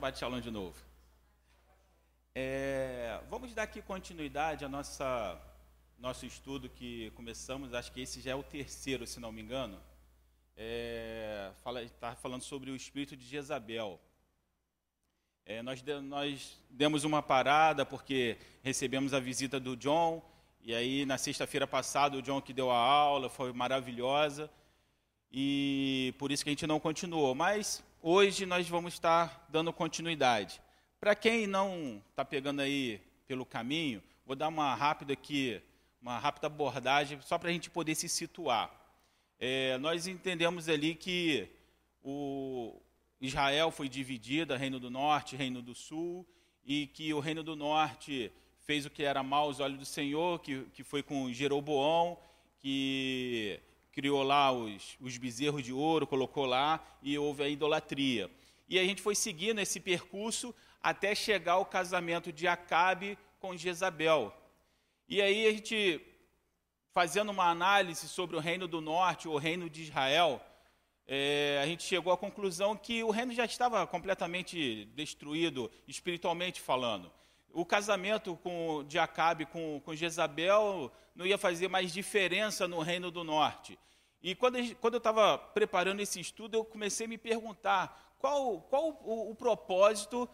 Bate Shalom de novo. É, vamos dar aqui continuidade ao nossa, nosso estudo que começamos, acho que esse já é o terceiro, se não me engano. É, está falando sobre o espírito de Jezabel. É, nós, de, nós demos uma parada porque recebemos a visita do John, e aí na sexta-feira passada o John que deu a aula, foi maravilhosa, e por isso que a gente não continuou. Mas hoje nós vamos estar dando continuidade. Para quem não está pegando aí pelo caminho, vou dar uma rápida aqui, uma rápida abordagem, só para a gente poder se situar. É, nós entendemos ali que o Israel foi dividido, Reino do Norte, Reino do Sul, e que o Reino do Norte fez o que era mal aos olhos do Senhor, que, que foi com Jeroboão, que criou lá os, os bezerros de ouro, colocou lá e houve a idolatria. E a gente foi seguindo esse percurso até chegar ao casamento de Acabe com Jezabel. E aí a gente, fazendo uma análise sobre o reino do norte, o reino de Israel, é, a gente chegou à conclusão que o reino já estava completamente destruído, espiritualmente falando. O casamento com, de Acabe com, com Jezabel não ia fazer mais diferença no reino do norte. E quando, quando eu estava preparando esse estudo, eu comecei a me perguntar qual, qual o, o propósito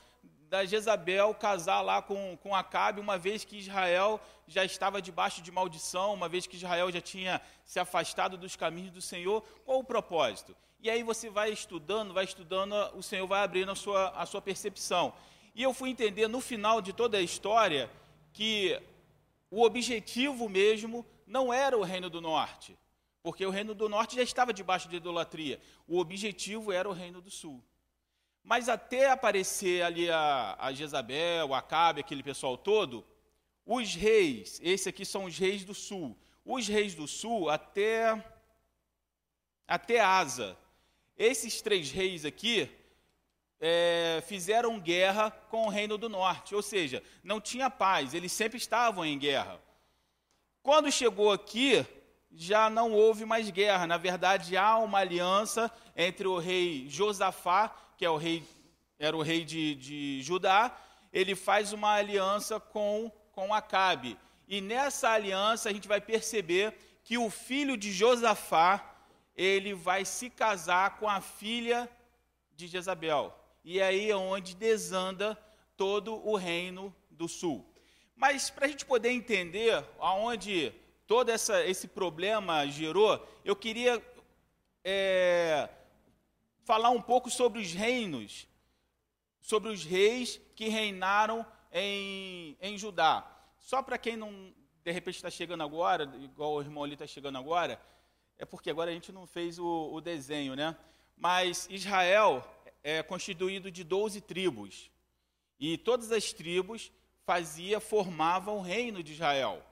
da Jezabel casar lá com, com Acabe, uma vez que Israel já estava debaixo de maldição, uma vez que Israel já tinha se afastado dos caminhos do Senhor, qual o propósito? E aí você vai estudando, vai estudando, o Senhor vai abrindo a sua, a sua percepção. E eu fui entender no final de toda a história que o objetivo mesmo não era o reino do norte porque o reino do norte já estava debaixo de idolatria. O objetivo era o reino do sul. Mas até aparecer ali a, a Jezabel, a Acabe, aquele pessoal todo, os reis, esses aqui são os reis do sul. Os reis do sul até até Asa. Esses três reis aqui é, fizeram guerra com o reino do norte, ou seja, não tinha paz, eles sempre estavam em guerra. Quando chegou aqui, já não houve mais guerra. Na verdade, há uma aliança entre o rei Josafá, que é o rei, era o rei de, de Judá, ele faz uma aliança com, com Acabe. E nessa aliança a gente vai perceber que o filho de Josafá, ele vai se casar com a filha de Jezabel. E aí é onde desanda todo o reino do sul. Mas para a gente poder entender aonde todo essa, esse problema gerou, eu queria é, falar um pouco sobre os reinos, sobre os reis que reinaram em, em Judá. Só para quem não, de repente, está chegando agora, igual o irmão ali está chegando agora, é porque agora a gente não fez o, o desenho, né? Mas Israel é constituído de 12 tribos. E todas as tribos fazia, formavam o reino de Israel.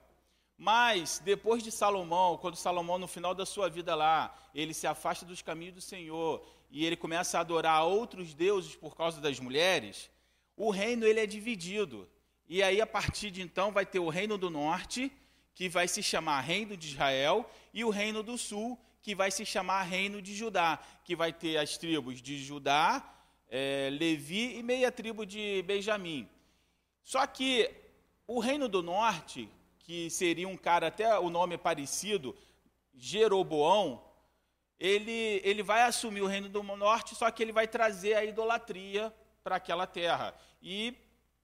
Mas, depois de Salomão, quando Salomão, no final da sua vida lá, ele se afasta dos caminhos do Senhor e ele começa a adorar outros deuses por causa das mulheres, o reino ele é dividido. E aí, a partir de então, vai ter o reino do norte, que vai se chamar Reino de Israel, e o reino do sul, que vai se chamar Reino de Judá, que vai ter as tribos de Judá, é, Levi e meia tribo de Benjamim. Só que o reino do norte, que seria um cara até o nome é parecido, Jeroboão, ele, ele vai assumir o reino do norte, só que ele vai trazer a idolatria para aquela terra. E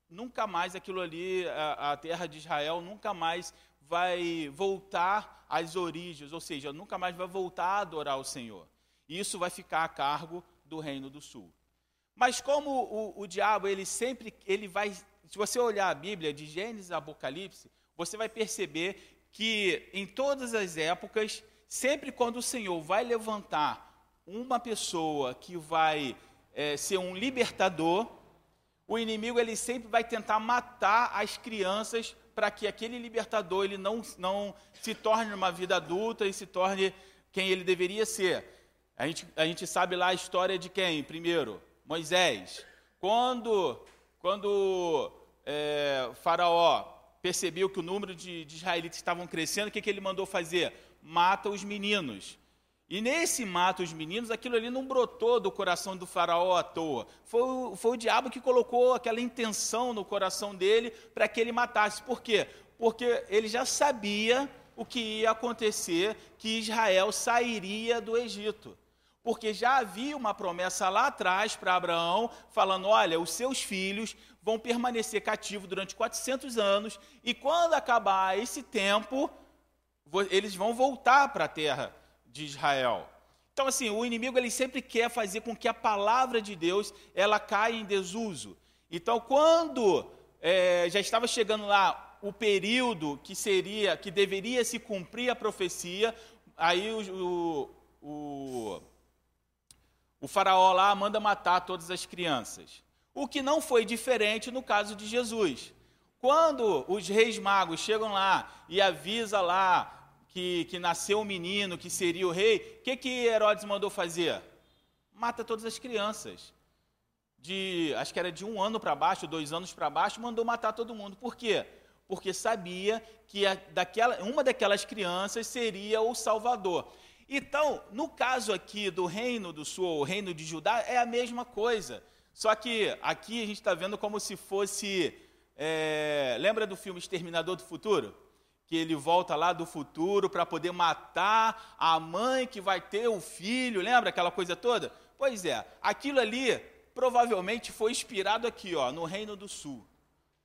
nunca mais aquilo ali, a, a, terra de Israel, nunca mais vai voltar às origens, ou seja, nunca mais vai voltar a adorar o Senhor. Isso vai ficar a cargo do reino do sul. Mas como o, o diabo, ele sempre, ele vai, se você olhar a Bíblia, de Gênesis a Apocalipse, você vai perceber que em todas as épocas, sempre quando o Senhor vai levantar uma pessoa que vai é, ser um libertador, o inimigo ele sempre vai tentar matar as crianças para que aquele libertador ele não, não se torne uma vida adulta e se torne quem ele deveria ser. A gente, a gente sabe lá a história de quem? Primeiro, Moisés. Quando, quando é, Faraó percebeu que o número de, de israelitas estavam crescendo, o que, que ele mandou fazer? Mata os meninos. E nesse mata os meninos, aquilo ali não brotou do coração do faraó à toa. Foi, o, foi o diabo que colocou aquela intenção no coração dele para que ele matasse. Por quê? Porque ele já sabia o que ia acontecer, que Israel sairia do Egito. Porque já havia uma promessa lá atrás para Abraão, falando: olha, os seus filhos vão permanecer cativos durante 400 anos, e quando acabar esse tempo, eles vão voltar para a terra de Israel. Então, assim, o inimigo ele sempre quer fazer com que a palavra de Deus ela caia em desuso. Então, quando é, já estava chegando lá o período que seria, que deveria se cumprir a profecia, aí o, o, o, o faraó lá manda matar todas as crianças. O que não foi diferente no caso de Jesus. Quando os reis magos chegam lá e avisa lá que, que nasceu um menino que seria o rei, o que, que Herodes mandou fazer? Mata todas as crianças. De, acho que era de um ano para baixo, dois anos para baixo, mandou matar todo mundo. Por quê? Porque sabia que a, daquela, uma daquelas crianças seria o Salvador. Então, no caso aqui do reino do sul, o reino de Judá, é a mesma coisa. Só que aqui a gente está vendo como se fosse. É, lembra do filme Exterminador do Futuro? Que ele volta lá do futuro para poder matar a mãe que vai ter o filho, lembra aquela coisa toda? Pois é, aquilo ali provavelmente foi inspirado aqui, ó, no Reino do Sul.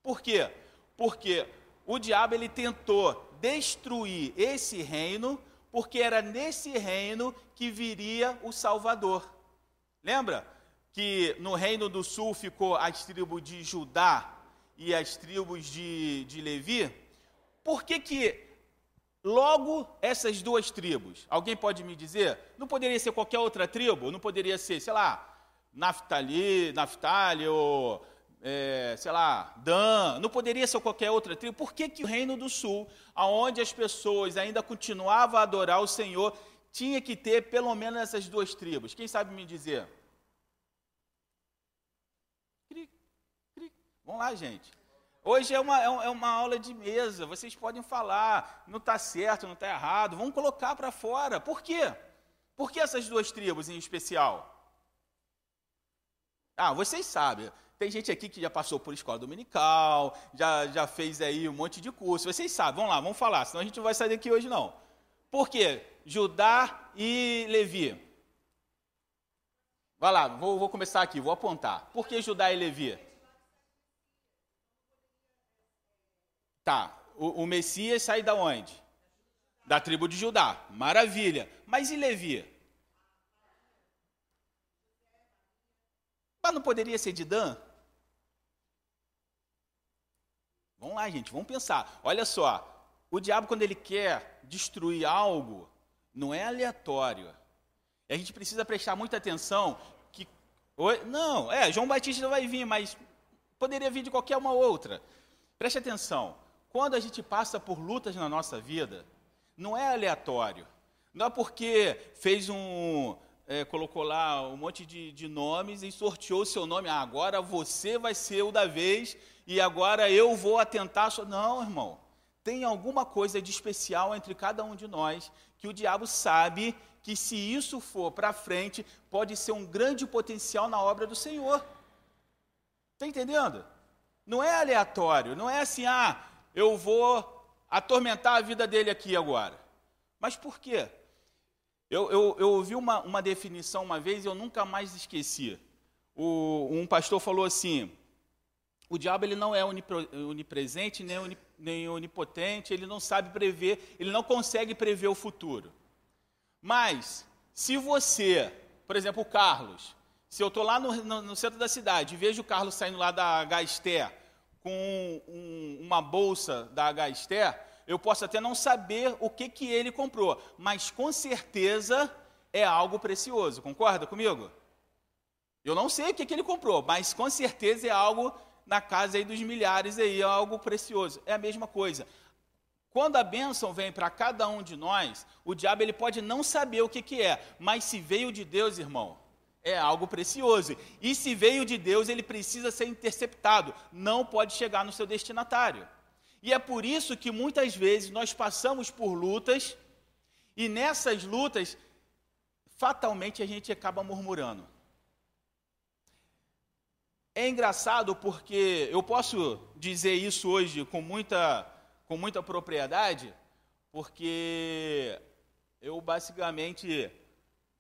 Por quê? Porque o diabo ele tentou destruir esse reino, porque era nesse reino que viria o Salvador. Lembra que no Reino do Sul ficou as tribos de Judá e as tribos de, de Levi? Por que, que logo essas duas tribos? Alguém pode me dizer? Não poderia ser qualquer outra tribo? Não poderia ser, sei lá, Naftali, Naftali ou, é, sei lá, Dan? Não poderia ser qualquer outra tribo? Por que, que o Reino do Sul, aonde as pessoas ainda continuavam a adorar o Senhor, tinha que ter pelo menos essas duas tribos? Quem sabe me dizer? Vamos lá, gente. Hoje é uma, é, é uma aula de mesa, vocês podem falar, não está certo, não está errado, vamos colocar para fora. Por quê? Por que essas duas tribos em especial? Ah, vocês sabem, tem gente aqui que já passou por escola dominical, já, já fez aí um monte de curso, vocês sabem, vamos lá, vamos falar, senão a gente não vai sair daqui hoje não. Por quê? Judá e Levi. Vai lá, vou, vou começar aqui, vou apontar. Por que Judá e Levi? Tá, o, o Messias sai da onde? Da tribo de Judá. Maravilha. Mas e Levi? Mas não poderia ser de Dan? Vamos lá, gente, vamos pensar. Olha só, o diabo, quando ele quer destruir algo, não é aleatório. A gente precisa prestar muita atenção que. Não, é, João Batista vai vir, mas poderia vir de qualquer uma outra. Preste atenção. Quando a gente passa por lutas na nossa vida, não é aleatório. Não é porque fez um. É, colocou lá um monte de, de nomes e sorteou o seu nome. Ah, agora você vai ser o da vez e agora eu vou atentar. Não, irmão. Tem alguma coisa de especial entre cada um de nós que o diabo sabe que se isso for para frente, pode ser um grande potencial na obra do Senhor. Está entendendo? Não é aleatório, não é assim, ah, eu vou atormentar a vida dele aqui agora. Mas por quê? Eu, eu, eu ouvi uma, uma definição uma vez e eu nunca mais esqueci. O, um pastor falou assim: o diabo ele não é onipresente nem, nem onipotente, ele não sabe prever, ele não consegue prever o futuro. Mas, se você, por exemplo, o Carlos, se eu estou lá no, no, no, centro da cidade e vejo o Carlos saindo lá da Gasté com um, uma bolsa da H-Ster, eu posso até não saber o que, que ele comprou, mas com certeza é algo precioso. Concorda comigo? Eu não sei o que, que ele comprou, mas com certeza é algo na casa aí dos milhares aí, é algo precioso. É a mesma coisa. Quando a bênção vem para cada um de nós, o diabo ele pode não saber o que, que é, mas se veio de Deus, irmão, é algo precioso. E se veio de Deus, ele precisa ser interceptado, não pode chegar no seu destinatário. E é por isso que muitas vezes nós passamos por lutas, e nessas lutas fatalmente a gente acaba murmurando. É engraçado porque eu posso dizer isso hoje com muita, com muita propriedade, porque eu basicamente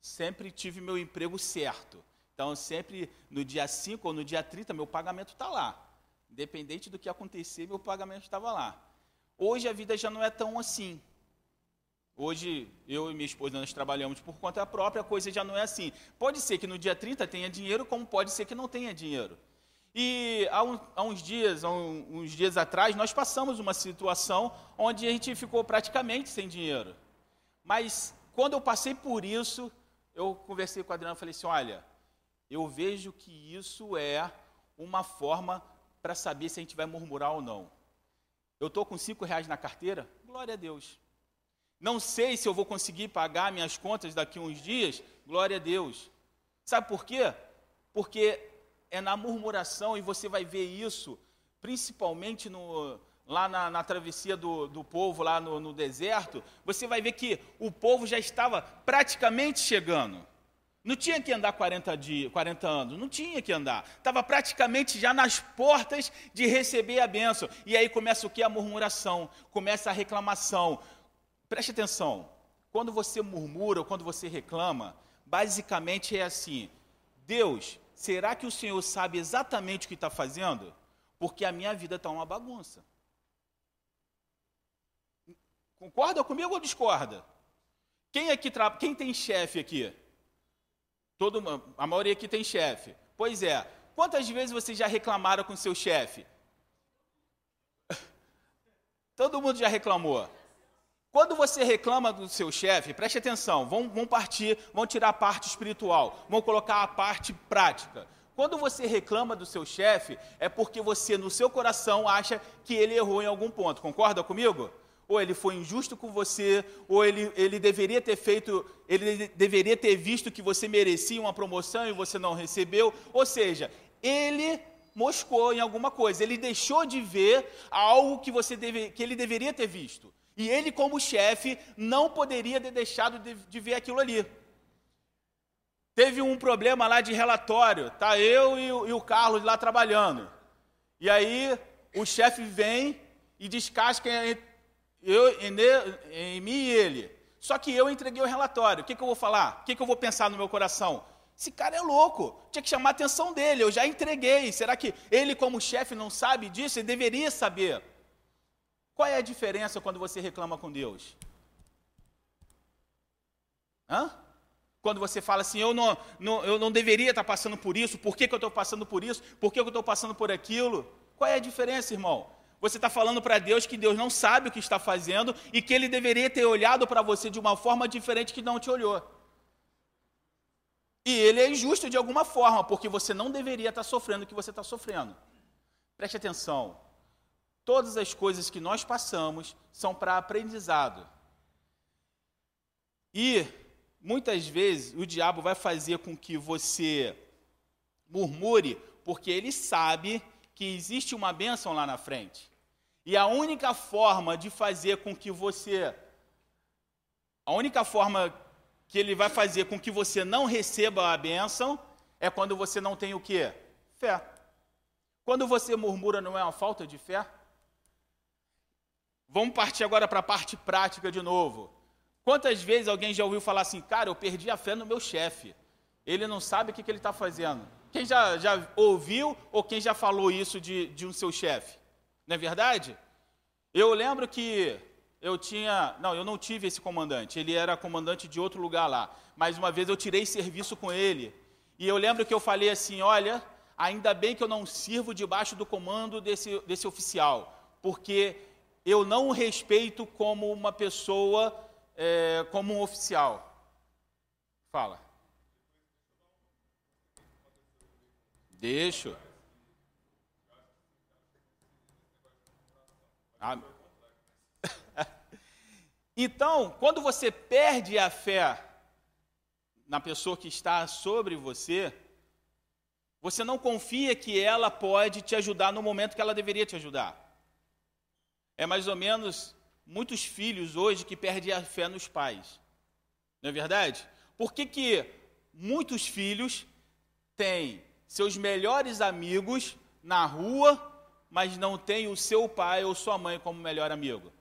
sempre tive meu emprego certo. Então, sempre no dia 5 ou no dia 30, meu pagamento está lá. Independente do que acontecer, meu pagamento estava lá. Hoje a vida já não é tão assim. Hoje, eu e minha esposa, nós trabalhamos por conta própria, a coisa já não é assim. Pode ser que no dia 30 tenha dinheiro, como pode ser que não tenha dinheiro. E há, um, há uns dias, há um, uns dias atrás, nós passamos uma situação onde a gente ficou praticamente sem dinheiro. Mas, quando eu passei por isso, eu conversei com a Adriana e falei assim, olha, eu vejo que isso é uma forma para saber se a gente vai murmurar ou não. Eu estou com cinco reais na carteira? Glória a Deus. Não sei se eu vou conseguir pagar minhas contas daqui a uns dias. Glória a Deus. Sabe por quê? Porque é na murmuração, e você vai ver isso, principalmente no, lá na, na travessia do, do, povo, lá no, no deserto, você vai ver que o povo já estava praticamente chegando. Não tinha que andar 40, dias, 40 anos, não tinha que andar. Estava praticamente já nas portas de receber a bênção. E aí começa o que? A murmuração, começa a reclamação. Preste atenção, quando você murmura quando você reclama, basicamente é assim: Deus, será que o Senhor sabe exatamente o que está fazendo? Porque a minha vida está uma bagunça. Concorda comigo ou discorda? Quem aqui tra... quem tem chefe aqui? Todo, a maioria aqui tem chefe. Pois é. Quantas vezes vocês já reclamaram com seu chefe? Todo mundo já reclamou. Quando você reclama do seu chefe, preste atenção, vamos, vamos partir, vamos tirar a parte espiritual, vamos colocar a parte prática. Quando você reclama do seu chefe, é porque você, no seu coração, acha que ele errou em algum ponto. Concorda comigo? Ou ele foi injusto com você, ou ele, ele deveria ter feito, ele deveria ter visto que você merecia uma promoção e você não recebeu. Ou seja, ele moscou em alguma coisa, ele deixou de ver algo que, você deve, que ele deveria ter visto. E ele, como chefe, não poderia ter deixado de, de ver aquilo ali. Teve um problema lá de relatório, tá eu e, e o Carlos lá trabalhando. E aí o chefe vem e descasca eu, em, mim e ele. Só que eu entreguei o relatório. O que, que eu vou falar? O que, que eu vou pensar no meu coração? Esse cara é louco. Tinha que chamar a atenção dele. Eu já entreguei. Será que ele, como chefe, não sabe disso? Ele deveria saber. Qual é a diferença quando você reclama com Deus? Hã? Quando você fala assim, eu não, não, eu não deveria estar passando por isso, por que, que eu estou passando por isso, por que, que eu estou passando por aquilo? Qual é a diferença, irmão? Você está falando para Deus que Deus não sabe o que está fazendo e que Ele deveria ter olhado para você de uma forma diferente que não te olhou. E Ele é injusto de alguma forma, porque você não deveria estar sofrendo o que você está sofrendo. Preste atenção. Todas as coisas que nós passamos são para aprendizado. E muitas vezes o diabo vai fazer com que você murmure, porque ele sabe que existe uma bênção lá na frente. E a única forma de fazer com que você. A única forma que ele vai fazer com que você não receba a bênção é quando você não tem o quê? Fé. Quando você murmura, não é uma falta de fé? Vamos partir agora para a parte prática de novo. Quantas vezes alguém já ouviu falar assim, cara, eu perdi a fé no meu chefe. Ele não sabe o que, que ele está fazendo. Quem já, já ouviu ou quem já falou isso de, de um seu chefe? Não é verdade? Eu lembro que eu tinha. Não, eu não tive esse comandante. Ele era comandante de outro lugar lá. Mas uma vez eu tirei serviço com ele. E eu lembro que eu falei assim: olha, ainda bem que eu não sirvo debaixo do comando desse, desse oficial. Porque eu não o respeito como uma pessoa, é, como um oficial. Fala. Deixo. Ah. então, quando você perde a fé na pessoa que está sobre você, você não confia que ela pode te ajudar no momento que ela deveria te ajudar. É mais ou menos muitos filhos hoje que perdem a fé nos pais. Não é verdade? Por que, que muitos filhos têm seus melhores amigos na rua, mas não têm o seu pai ou sua mãe como melhor amigo?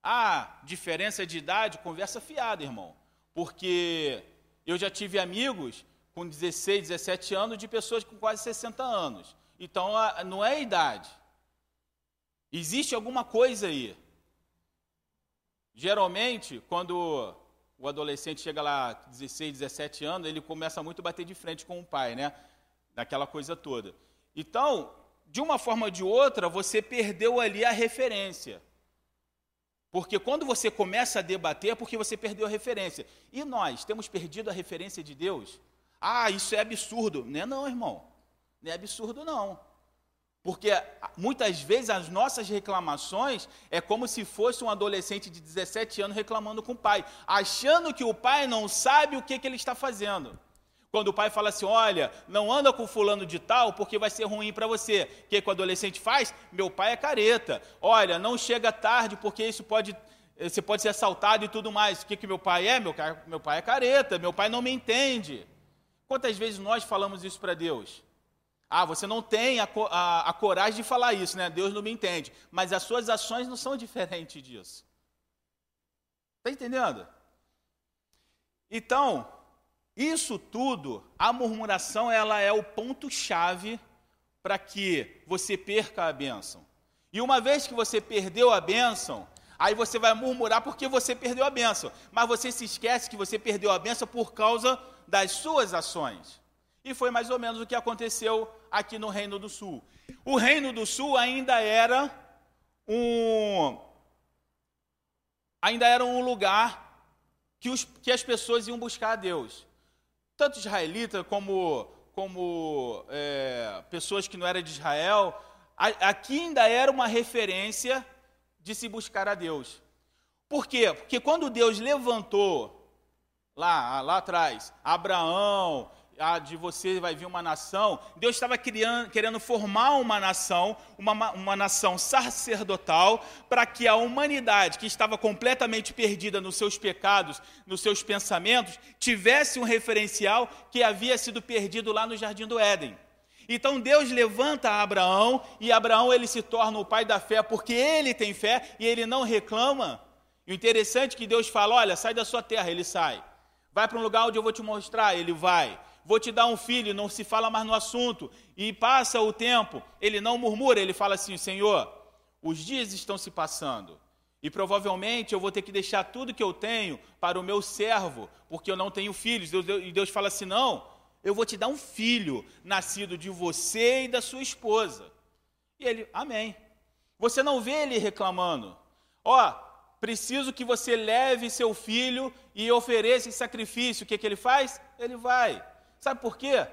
Ah, diferença de idade, conversa fiada, irmão. Porque eu já tive amigos com 16, 17 anos de pessoas com quase 60 anos. Então, não é idade. Existe alguma coisa aí. Geralmente, quando o adolescente chega lá, 16, 17 anos, ele começa muito a bater de frente com o pai, né? Daquela coisa toda. Então, de uma forma ou de outra, você perdeu ali a referência. Porque quando você começa a debater, é porque você perdeu a referência. E nós temos perdido a referência de Deus? Ah, isso é absurdo. Não é não, irmão. Não é absurdo não. Porque muitas vezes as nossas reclamações é como se fosse um adolescente de 17 anos reclamando com o pai, achando que o pai não sabe o que, que ele está fazendo. Quando o pai fala assim: Olha, não anda com fulano de tal porque vai ser ruim para você. O que, que o adolescente faz? Meu pai é careta. Olha, não chega tarde porque isso pode. Você pode ser assaltado e tudo mais. O que, que meu pai é? Meu, meu pai é careta. Meu pai não me entende. Quantas vezes nós falamos isso para Deus? Ah, você não tem a, a, a, coragem de falar isso, né? Deus não me entende. Mas as suas ações não são diferentes disso. Está entendendo? Então, isso tudo, a murmuração, ela é o ponto-chave para que você perca a bênção. E uma vez que você perdeu a bênção, aí você vai murmurar porque você perdeu a bênção. Mas você se esquece que você perdeu a bênção por causa das suas ações. E foi mais ou menos o que aconteceu aqui no Reino do Sul. O Reino do Sul ainda era um ainda era um lugar que, os, que as pessoas iam buscar a Deus. Tanto israelita como, como é, pessoas que não eram de Israel, aqui ainda era uma referência de se buscar a Deus. Por quê? Porque quando Deus levantou lá, lá atrás, Abraão, ah, de você vai vir uma nação, Deus estava criando, querendo formar uma nação, uma, uma nação sacerdotal, para que a humanidade que estava completamente perdida nos seus pecados, nos seus pensamentos, tivesse um referencial que havia sido perdido lá no Jardim do Éden. Então Deus levanta Abraão e Abraão ele se torna o pai da fé porque ele tem fé e ele não reclama. E o interessante é que Deus fala: olha, sai da sua terra, ele sai. Vai para um lugar onde eu vou te mostrar, ele vai vou te dar um filho, não se fala mais no assunto. E passa o tempo, ele não murmura, ele fala assim: Senhor, os dias estão se passando. E provavelmente eu vou ter que deixar tudo que eu tenho para o meu servo, porque eu não tenho filhos. E Deus fala assim: não, eu vou te dar um filho, nascido de você e da sua esposa. E ele, amém. Você não vê ele reclamando. Ó, preciso que você leve seu filho e ofereça esse sacrifício. O que, que ele faz? Ele vai. Sabe por quê?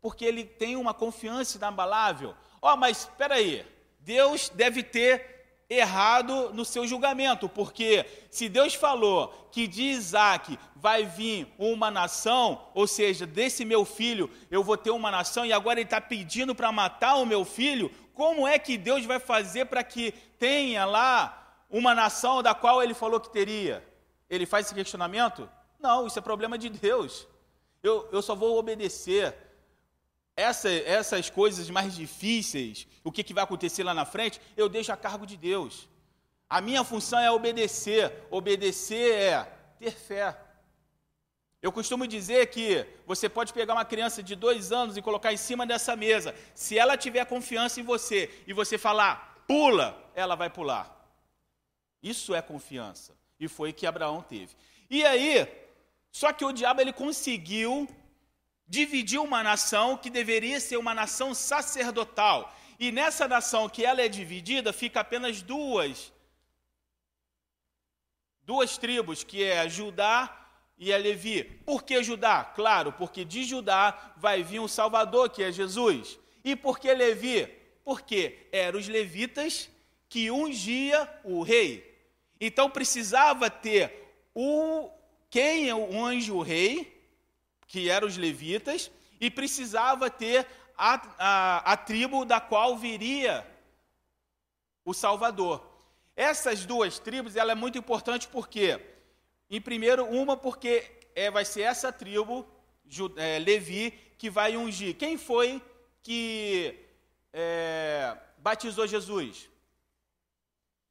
Porque ele tem uma confiança inabalável. Ó, oh, mas espera aí, Deus deve ter errado no seu julgamento, porque se Deus falou que de Isaac vai vir uma nação, ou seja, desse meu filho eu vou ter uma nação, e agora ele está pedindo para matar o meu filho, como é que Deus vai fazer para que tenha lá uma nação da qual ele falou que teria? Ele faz esse questionamento? Não, isso é problema de Deus. Eu, eu só vou obedecer. Essa, essas coisas mais difíceis, o que, que vai acontecer lá na frente, eu deixo a cargo de Deus. A minha função é obedecer. Obedecer é ter fé. Eu costumo dizer que você pode pegar uma criança de dois anos e colocar em cima dessa mesa. Se ela tiver confiança em você e você falar, pula, ela vai pular. Isso é confiança. E foi que Abraão teve. E aí, só que o diabo ele conseguiu dividir uma nação que deveria ser uma nação sacerdotal. E nessa nação que ela é dividida, fica apenas duas duas tribos, que é Judá e a Levi. Por que Judá? Claro, porque de Judá vai vir um Salvador, que é Jesus. E por que Levi? Porque eram os levitas que ungia o rei. Então precisava ter o, quem é o anjo rei, que eram os levitas, e precisava ter a, a, a tribo da qual viria o Salvador. Essas duas tribos, ela é muito importante porque, em primeiro, uma porque é, vai ser essa tribo, é, Levi, que vai ungir. Quem foi que é, batizou Jesus?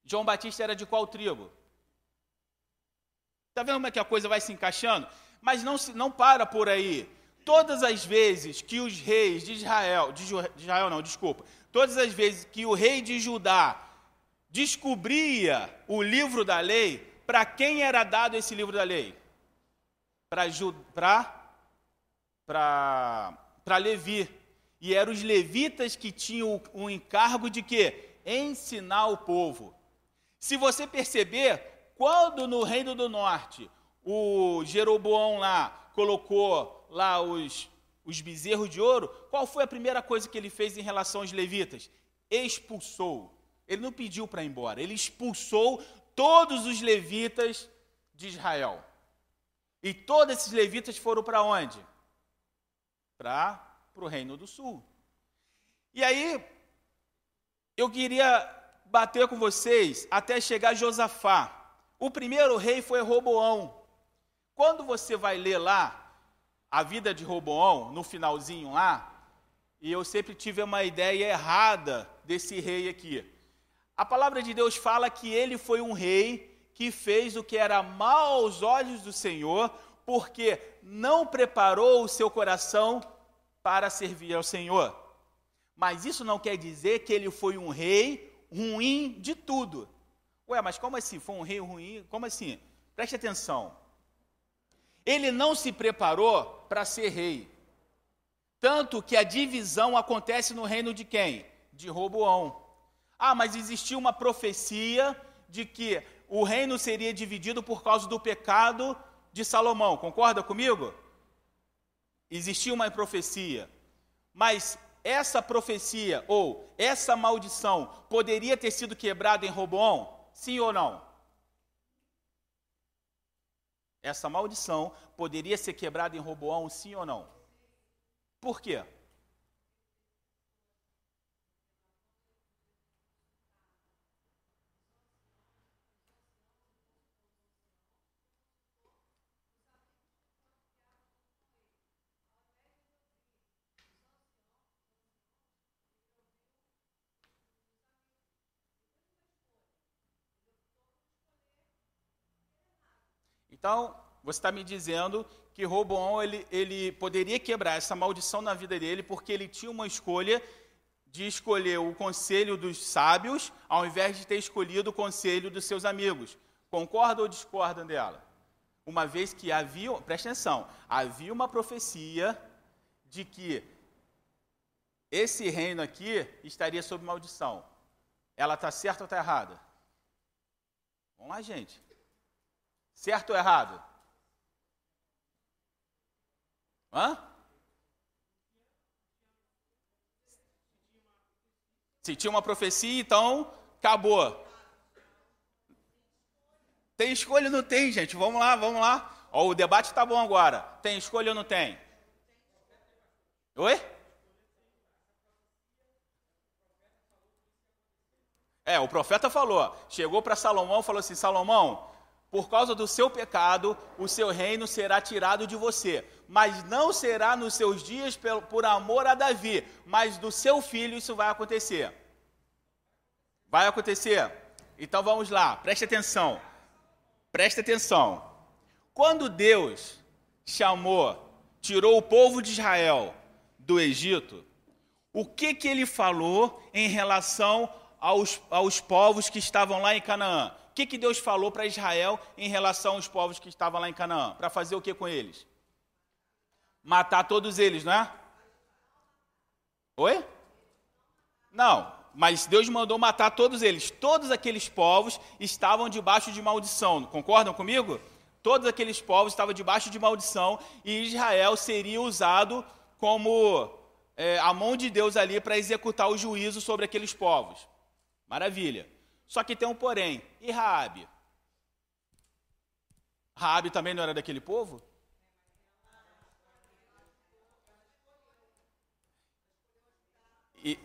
João Batista era de qual tribo? Está vendo como é que a coisa vai se encaixando? Mas não, não para por aí. Todas as vezes que os reis de Israel, de, Israel não, desculpa, todas as vezes que o rei de Judá descobria o livro da lei, para quem era dado esse livro da lei? Para Levi. E eram os levitas que tinham o encargo de quê? Ensinar o povo. Se você perceber, quando no Reino do Norte o Jeroboão lá colocou lá os, os bezerros de ouro, qual foi a primeira coisa que ele fez em relação aos levitas? Expulsou. Ele não pediu para ir embora, ele expulsou todos os levitas de Israel. E todos esses levitas foram para onde? Para o Reino do Sul. E aí, eu queria bater com vocês até chegar Josafá. O primeiro rei foi Roboão. Quando você vai ler lá a vida de Roboão, no finalzinho lá, e eu sempre tive uma ideia errada desse rei aqui. A palavra de Deus fala que ele foi um rei que fez o que era mal aos olhos do Senhor, porque não preparou o seu coração para servir ao Senhor. Mas isso não quer dizer que ele foi um rei ruim de tudo. Ué, mas como assim? Foi um rei ruim? Como assim? Preste atenção. Ele não se preparou para ser rei. Tanto que a divisão acontece no reino de quem? De Roboão. Ah, mas existia uma profecia de que o reino seria dividido por causa do pecado de Salomão. Concorda comigo? Existia uma profecia. Mas essa profecia ou essa maldição poderia ter sido quebrada em Roboão? Sim ou não? Essa maldição poderia ser quebrada em Roboão, sim ou não? Por quê? Então, você está me dizendo que Roboão ele, ele poderia quebrar essa maldição na vida dele porque ele tinha uma escolha de escolher o conselho dos sábios ao invés de ter escolhido o conselho dos seus amigos. Concordam ou discordam dela? Uma vez que havia, presta atenção, havia uma profecia de que esse reino aqui estaria sob maldição. Ela está certa ou está errada? Vamos lá, gente. Certo ou errado? Hã? Se tinha uma profecia, então acabou. Tem escolha ou não tem, gente? Vamos lá, vamos lá. Ó, o debate está bom agora. Tem escolha ou não tem? Oi? É, o profeta falou. Chegou para Salomão e falou assim: Salomão, por causa do seu pecado, o seu reino será tirado de você. Mas não será nos seus dias por amor a Davi, mas do seu filho isso vai acontecer. Vai acontecer? Então vamos lá, preste atenção. Preste atenção. Quando Deus chamou, tirou o povo de Israel do Egito, o que, que ele falou em relação aos, aos povos que estavam lá em Canaã? Que, que Deus falou para Israel em relação aos povos que estavam lá em Canaã? Para fazer o que com eles? Matar todos eles, não é? Oi? Não, mas Deus mandou matar todos eles. Todos aqueles povos estavam debaixo de maldição. Concordam comigo? Todos aqueles povos estavam debaixo de maldição e Israel seria usado como é, a mão de Deus ali para executar o juízo sobre aqueles povos. Maravilha. Só que tem um porém. E Raabe? Raabe também não era daquele povo? E,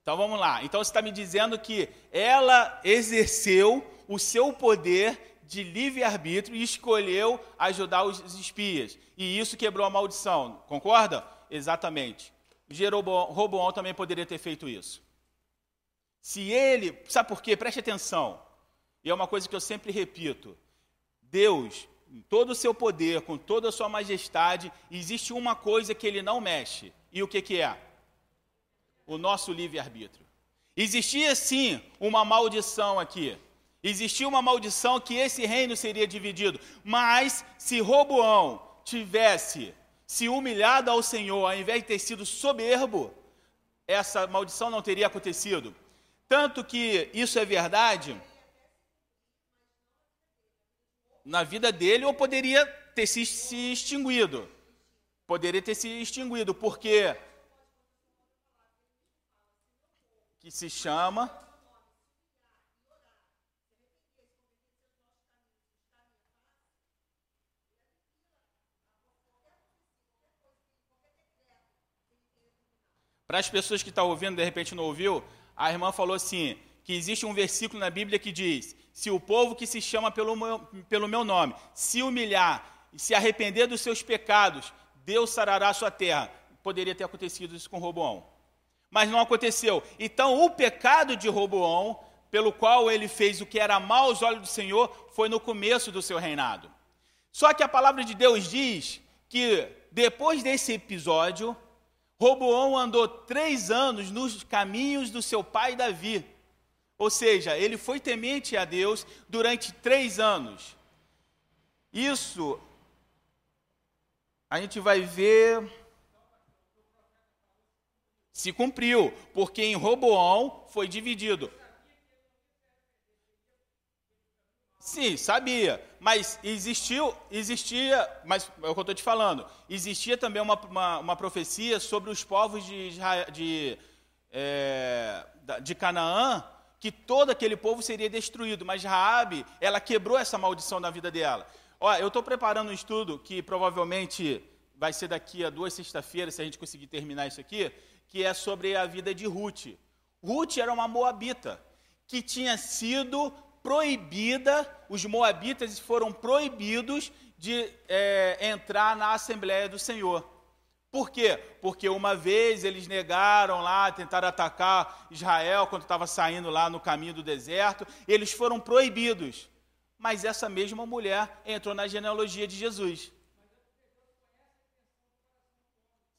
então vamos lá. Então você está me dizendo que ela exerceu o seu poder de livre-arbítrio e escolheu ajudar os espias. E isso quebrou a maldição. Concorda? Exatamente. Jeroboão também poderia ter feito isso. Se ele. Sabe por quê? Preste atenção. E é uma coisa que eu sempre repito. Deus, em todo o seu poder, com toda a sua majestade, existe uma coisa que ele não mexe. E o que, que é? O nosso livre-arbítrio. Existia sim uma maldição aqui. Existia uma maldição que esse reino seria dividido. Mas se Roboão tivesse se humilhado ao Senhor, ao invés de ter sido soberbo, essa maldição não teria acontecido. Tanto que isso é verdade na vida dele, ou poderia ter se, se extinguido. Poderia ter se extinguido, porque que se chama Para as pessoas que estão ouvindo, de repente não ouviu, a irmã falou assim: que existe um versículo na Bíblia que diz: se o povo que se chama pelo meu, pelo meu nome se humilhar e se arrepender dos seus pecados, Deus sarará a sua terra. Poderia ter acontecido isso com Roboão. Mas não aconteceu. Então, o pecado de Roboão, pelo qual ele fez o que era mal aos olhos do Senhor, foi no começo do seu reinado. Só que a palavra de Deus diz que depois desse episódio, Roboão andou três anos nos caminhos do seu pai Davi. Ou seja, ele foi temente a Deus durante três anos. Isso a gente vai ver se cumpriu, porque em Roboão foi dividido. Sim, sabia. Mas existiu, existia, mas é o que eu estou te falando, existia também uma, uma, uma, profecia sobre os povos de, de, é, de Canaã, que todo aquele povo seria destruído, mas Raabe, ela quebrou essa maldição na vida dela. Olha, eu estou preparando um estudo que provavelmente vai ser daqui a duas sexta-feiras, se a gente conseguir terminar isso aqui, que é sobre a vida de Ruth. Ruth era uma moabita que tinha sido proibida, os moabitas foram proibidos de é, entrar na Assembleia do Senhor. Por quê? Porque uma vez eles negaram lá, tentaram atacar Israel quando estava saindo lá no caminho do deserto, eles foram proibidos. Mas essa mesma mulher entrou na genealogia de Jesus.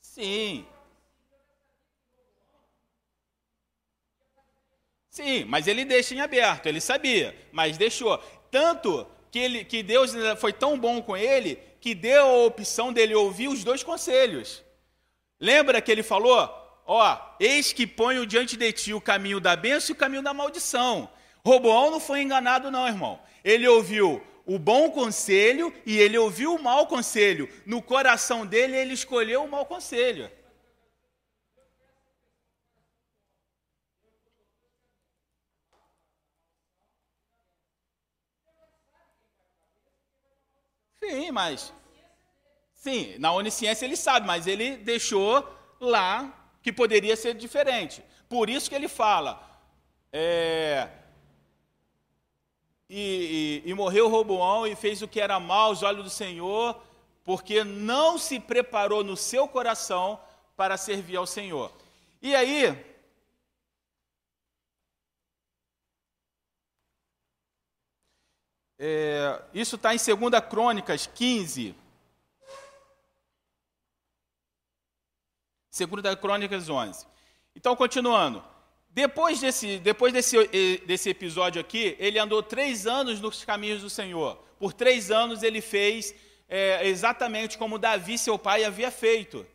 Sim, Sim, mas ele deixa em aberto, ele sabia, mas deixou. Tanto que, ele, que Deus foi tão bom com ele que deu a opção dele ouvir os dois conselhos. Lembra que ele falou: Ó, eis que ponho diante de ti o caminho da bênção e o caminho da maldição. Roboão não foi enganado, não, irmão. Ele ouviu o bom conselho e ele ouviu o mau conselho. No coração dele, ele escolheu o mau conselho. Sim, mas. Sim, na onisciência ele sabe, mas ele deixou lá que poderia ser diferente. Por isso que ele fala. É, e, e, e morreu Roboão e fez o que era mal aos olhos do Senhor, porque não se preparou no seu coração para servir ao Senhor. E aí, É, isso está em 2 Crônicas 15. 2 Crônicas 11. Então, continuando. Depois desse, depois desse, desse episódio aqui, ele andou três anos nos caminhos do Senhor. Por três anos ele fez é, exatamente como Davi, seu pai, havia feito.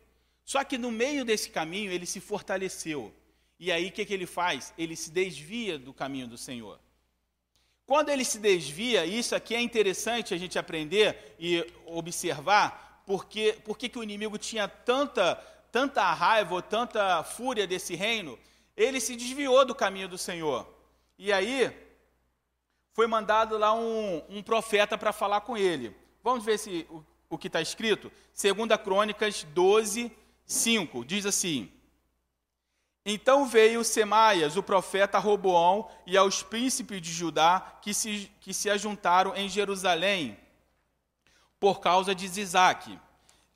Só que no meio desse caminho ele se fortaleceu. E aí o que, que ele faz? Ele se desvia do caminho do Senhor. Quando ele se desvia, isso aqui é interessante a gente aprender e observar, porque, porque que o inimigo tinha tanta, tanta raiva ou tanta fúria desse reino, ele se desviou do caminho do Senhor. E aí, foi mandado lá um, um profeta para falar com ele. Vamos ver se o, o que está escrito? 2 Crônicas 12, 5, diz assim: Então veio Semaias, o profeta Roboão, e aos príncipes de Judá que se, que se ajuntaram em Jerusalém por causa de Zizaque.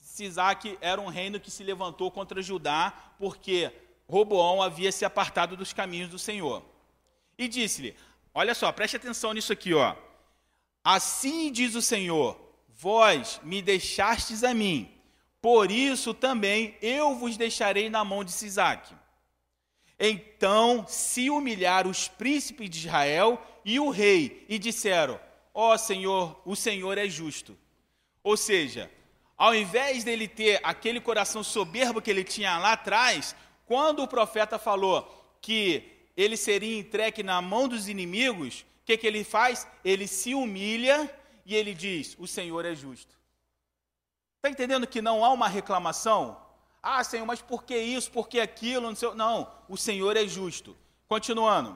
Zizaque era um reino que se levantou contra Judá porque Roboão havia se apartado dos caminhos do Senhor. E disse-lhe: Olha só, preste atenção nisso aqui, ó. Assim diz o Senhor: Vós me deixastes a mim, por isso também eu vos deixarei na mão de Sisaque. Então se humilharam os príncipes de Israel e o rei, e disseram: Ó oh, Senhor, o Senhor é justo. Ou seja, ao invés dele ter aquele coração soberbo que ele tinha lá atrás, quando o profeta falou que ele seria entregue na mão dos inimigos, o que, que ele faz? Ele se humilha e ele diz: O Senhor é justo. Está entendendo que não há uma reclamação? Ah, Senhor, mas por que isso, por que aquilo? Não, sei. não, o Senhor é justo. Continuando.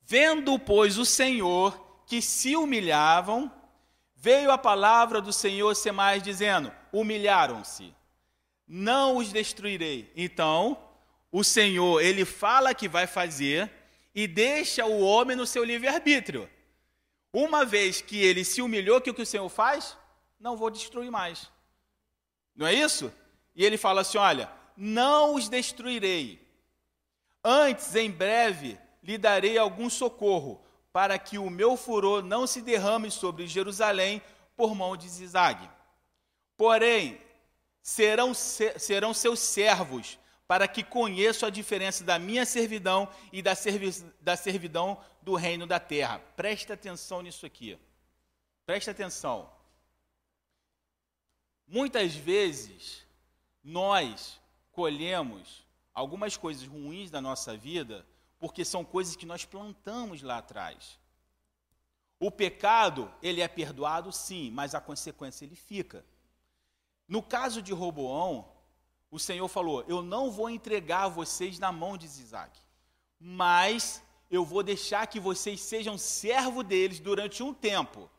Vendo, pois, o Senhor que se humilhavam, veio a palavra do Senhor ser mais dizendo: humilharam-se, não os destruirei. Então, o Senhor, ele fala que vai fazer e deixa o homem no seu livre-arbítrio. Uma vez que ele se humilhou, o que o Senhor faz? Não vou destruir mais. Não é isso? E ele fala assim: Olha, não os destruirei. Antes, em breve, lhe darei algum socorro, para que o meu furor não se derrame sobre Jerusalém por mão de Zizag. Porém, serão, serão seus servos, para que conheçam a diferença da minha servidão e da, servi da servidão do reino da terra. Presta atenção nisso aqui. Presta atenção. Muitas vezes, nós colhemos algumas coisas ruins da nossa vida porque são coisas que nós plantamos lá atrás. O pecado, ele é perdoado sim, mas a consequência ele fica. No caso de Roboão, o Senhor falou: Eu não vou entregar vocês na mão de Isaac, mas eu vou deixar que vocês sejam servo deles durante um tempo,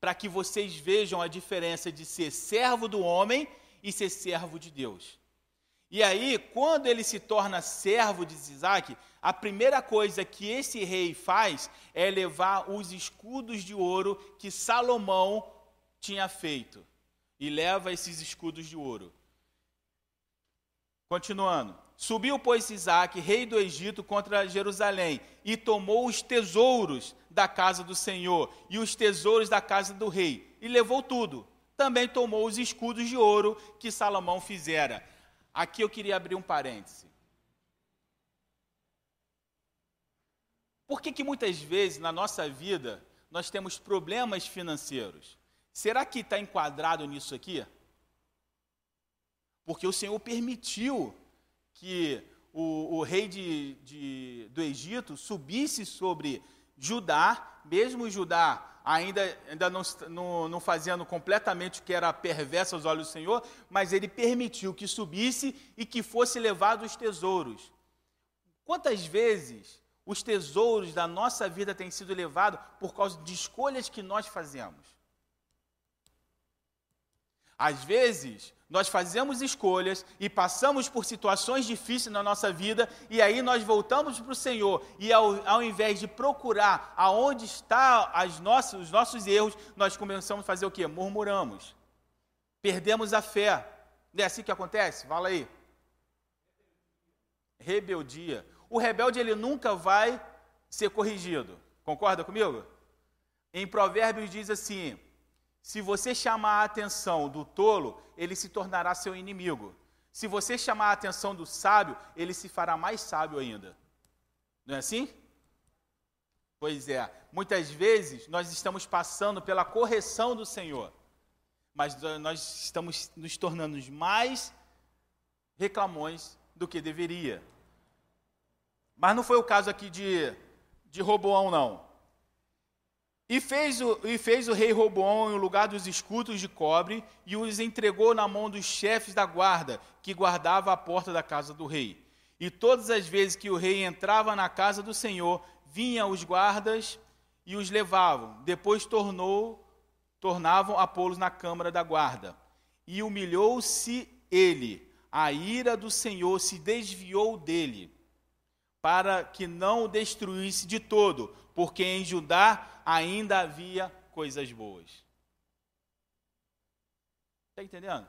para que vocês vejam a diferença de ser servo do homem e ser servo de Deus. E aí, quando ele se torna servo de Isaac, a primeira coisa que esse rei faz é levar os escudos de ouro que Salomão tinha feito. E leva esses escudos de ouro. Continuando. Subiu, pois, Isaac, rei do Egito, contra Jerusalém, e tomou os tesouros da casa do Senhor e os tesouros da casa do rei, e levou tudo também tomou os escudos de ouro que Salomão fizera. Aqui eu queria abrir um parêntese. Por que, que muitas vezes na nossa vida nós temos problemas financeiros? Será que está enquadrado nisso aqui? Porque o Senhor permitiu que o, o rei de, de, do Egito subisse sobre Judá, mesmo Judá ainda, ainda não, não, não fazendo completamente o que era perverso aos olhos do Senhor, mas ele permitiu que subisse e que fosse levado os tesouros. Quantas vezes os tesouros da nossa vida têm sido levados por causa de escolhas que nós fazemos? Às vezes, nós fazemos escolhas e passamos por situações difíceis na nossa vida, e aí nós voltamos para o Senhor, e ao, ao, invés de procurar aonde estão os nossos erros, nós começamos a fazer o quê? Murmuramos. Perdemos a fé. Não é assim que acontece? Fala aí. Rebeldia. O rebelde ele nunca vai ser corrigido. Concorda comigo? Em Provérbios diz assim: se você chamar a atenção do tolo, ele se tornará seu inimigo. Se você chamar a atenção do sábio, ele se fará mais sábio ainda. Não é assim? Pois é, muitas vezes nós estamos passando pela correção do Senhor, mas nós estamos nos tornando mais reclamões do que deveria. Mas não foi o caso aqui de, de Roboão, não. E fez, o, e fez o rei Roboão em lugar dos escudos de cobre e os entregou na mão dos chefes da guarda, que guardava a porta da casa do rei. E todas as vezes que o rei entrava na casa do Senhor, vinham os guardas e os levavam. Depois tornou, tornavam a pô-los na câmara da guarda. E humilhou-se ele a ira do Senhor se desviou dele, para que não o destruísse de todo, porque em Judá ainda havia coisas boas. Está entendendo?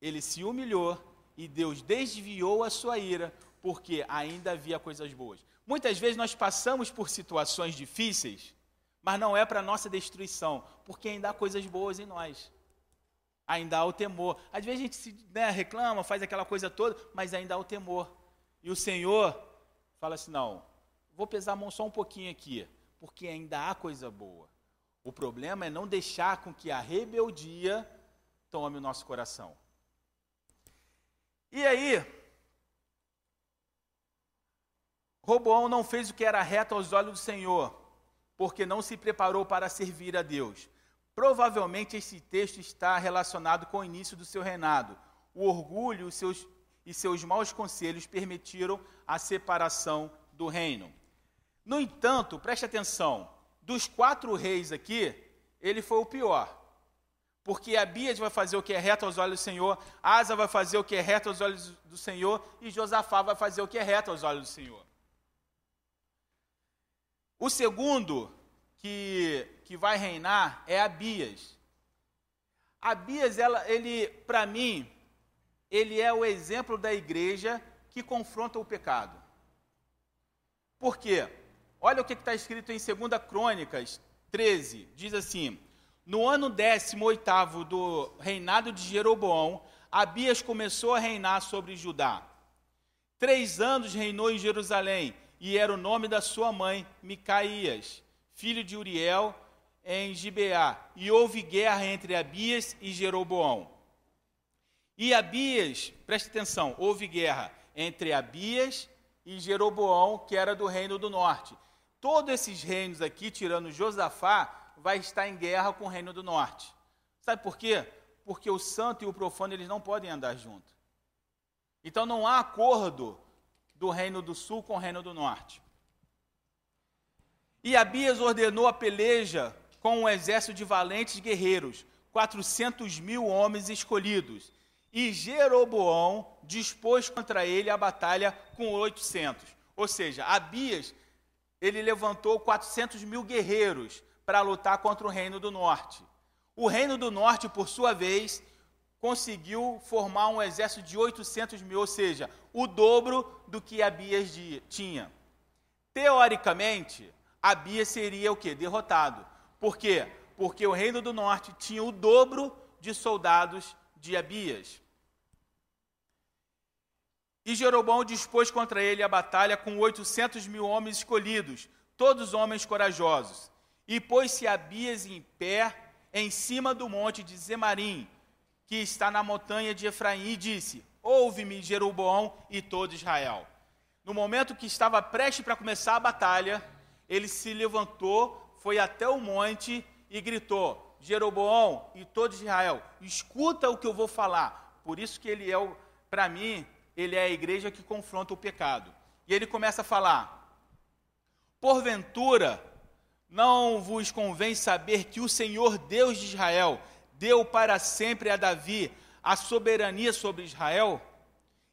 Ele se humilhou e Deus desviou a sua ira, porque ainda havia coisas boas. Muitas vezes nós passamos por situações difíceis, mas não é para nossa destruição, porque ainda há coisas boas em nós. Ainda há o temor. Às vezes a gente se né, reclama, faz aquela coisa toda, mas ainda há o temor. E o Senhor fala assim: não, vou pesar a mão só um pouquinho aqui, porque ainda há coisa boa. O problema é não deixar com que a rebeldia tome o nosso coração. E aí, Roboão não fez o que era reto aos olhos do Senhor, porque não se preparou para servir a Deus. Provavelmente esse texto está relacionado com o início do seu reinado. O orgulho os seus, e seus maus conselhos permitiram a separação do reino. No entanto, preste atenção: dos quatro reis aqui, ele foi o pior. Porque Abias vai fazer o que é reto aos olhos do Senhor, Asa vai fazer o que é reto aos olhos do Senhor, e Josafá vai fazer o que é reto aos olhos do Senhor. O segundo que, que vai reinar é Abias. Abias, ela, ele, para mim, ele é o exemplo da igreja que confronta o pecado. Por quê? Olha o que está escrito em 2 Crônicas 13, diz assim: No ano 18 do reinado de Jeroboão, Abias começou a reinar sobre Judá. Três anos reinou em Jerusalém e era o nome da sua mãe, Micaías, filho de Uriel, em Gibeá. E houve guerra entre Abias e Jeroboão. E Abias, preste atenção, houve guerra entre Abias e Jeroboão, que era do reino do norte. Todos esses reinos aqui, tirando Josafá, vai estar em guerra com o reino do norte. Sabe por quê? Porque o santo e o profano eles não podem andar juntos. Então não há acordo do reino do sul com o reino do norte. E Abias ordenou a peleja com um exército de valentes guerreiros, 400 mil homens escolhidos. E Jeroboão dispôs contra ele a batalha com 800. Ou seja, Abias, ele levantou 400 mil guerreiros para lutar contra o reino do norte. O reino do norte, por sua vez, conseguiu formar um exército de 800 mil, ou seja, o dobro do que Abias tinha. Teoricamente, Abias seria o que? Derrotado. Por quê? Porque o reino do norte tinha o dobro de soldados de Abias. E Jeroboão dispôs contra ele a batalha com 800 mil homens escolhidos, todos homens corajosos. E pôs-se Abias em pé em cima do monte de Zemarim, que está na montanha de Efraim, e disse: Ouve-me, Jeroboão e todo Israel. No momento que estava prestes para começar a batalha, ele se levantou, foi até o monte e gritou: Jeroboão e todo Israel, escuta o que eu vou falar. Por isso que ele é, para mim, ele é a igreja que confronta o pecado. E ele começa a falar: Porventura, não vos convém saber que o Senhor Deus de Israel deu para sempre a Davi a soberania sobre Israel,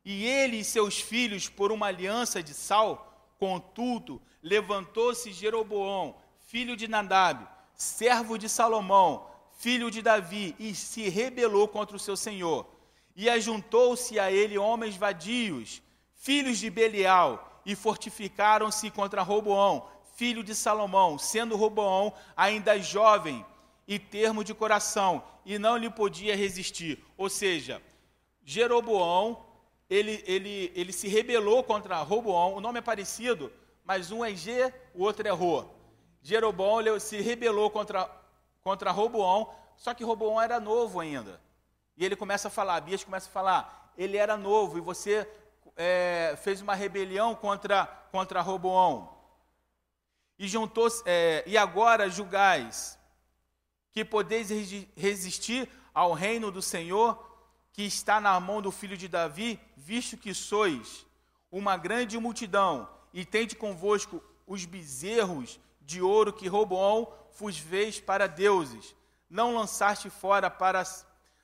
e ele e seus filhos por uma aliança de sal, contudo, levantou-se Jeroboão, filho de Nadab, servo de Salomão, filho de Davi, e se rebelou contra o seu senhor. E ajuntou-se a ele homens vadios, filhos de Belial, e fortificaram-se contra Roboão, filho de Salomão, sendo Roboão ainda jovem, e termo de coração, e não lhe podia resistir. Ou seja, Jeroboão, ele, ele, ele se rebelou contra Roboão, o nome é parecido, mas um é G, o outro é Ro. Jeroboão se rebelou contra, contra Roboão, só que Roboão era novo ainda. E ele começa a falar, Abias começa a falar, ele era novo e você é, fez uma rebelião contra, contra Roboão. E juntou é, e agora julgais que podeis resistir ao reino do Senhor, que está na mão do filho de Davi, visto que sois uma grande multidão, e tende convosco os bezerros de ouro que Roboão vos fez para deuses. Não lançaste fora para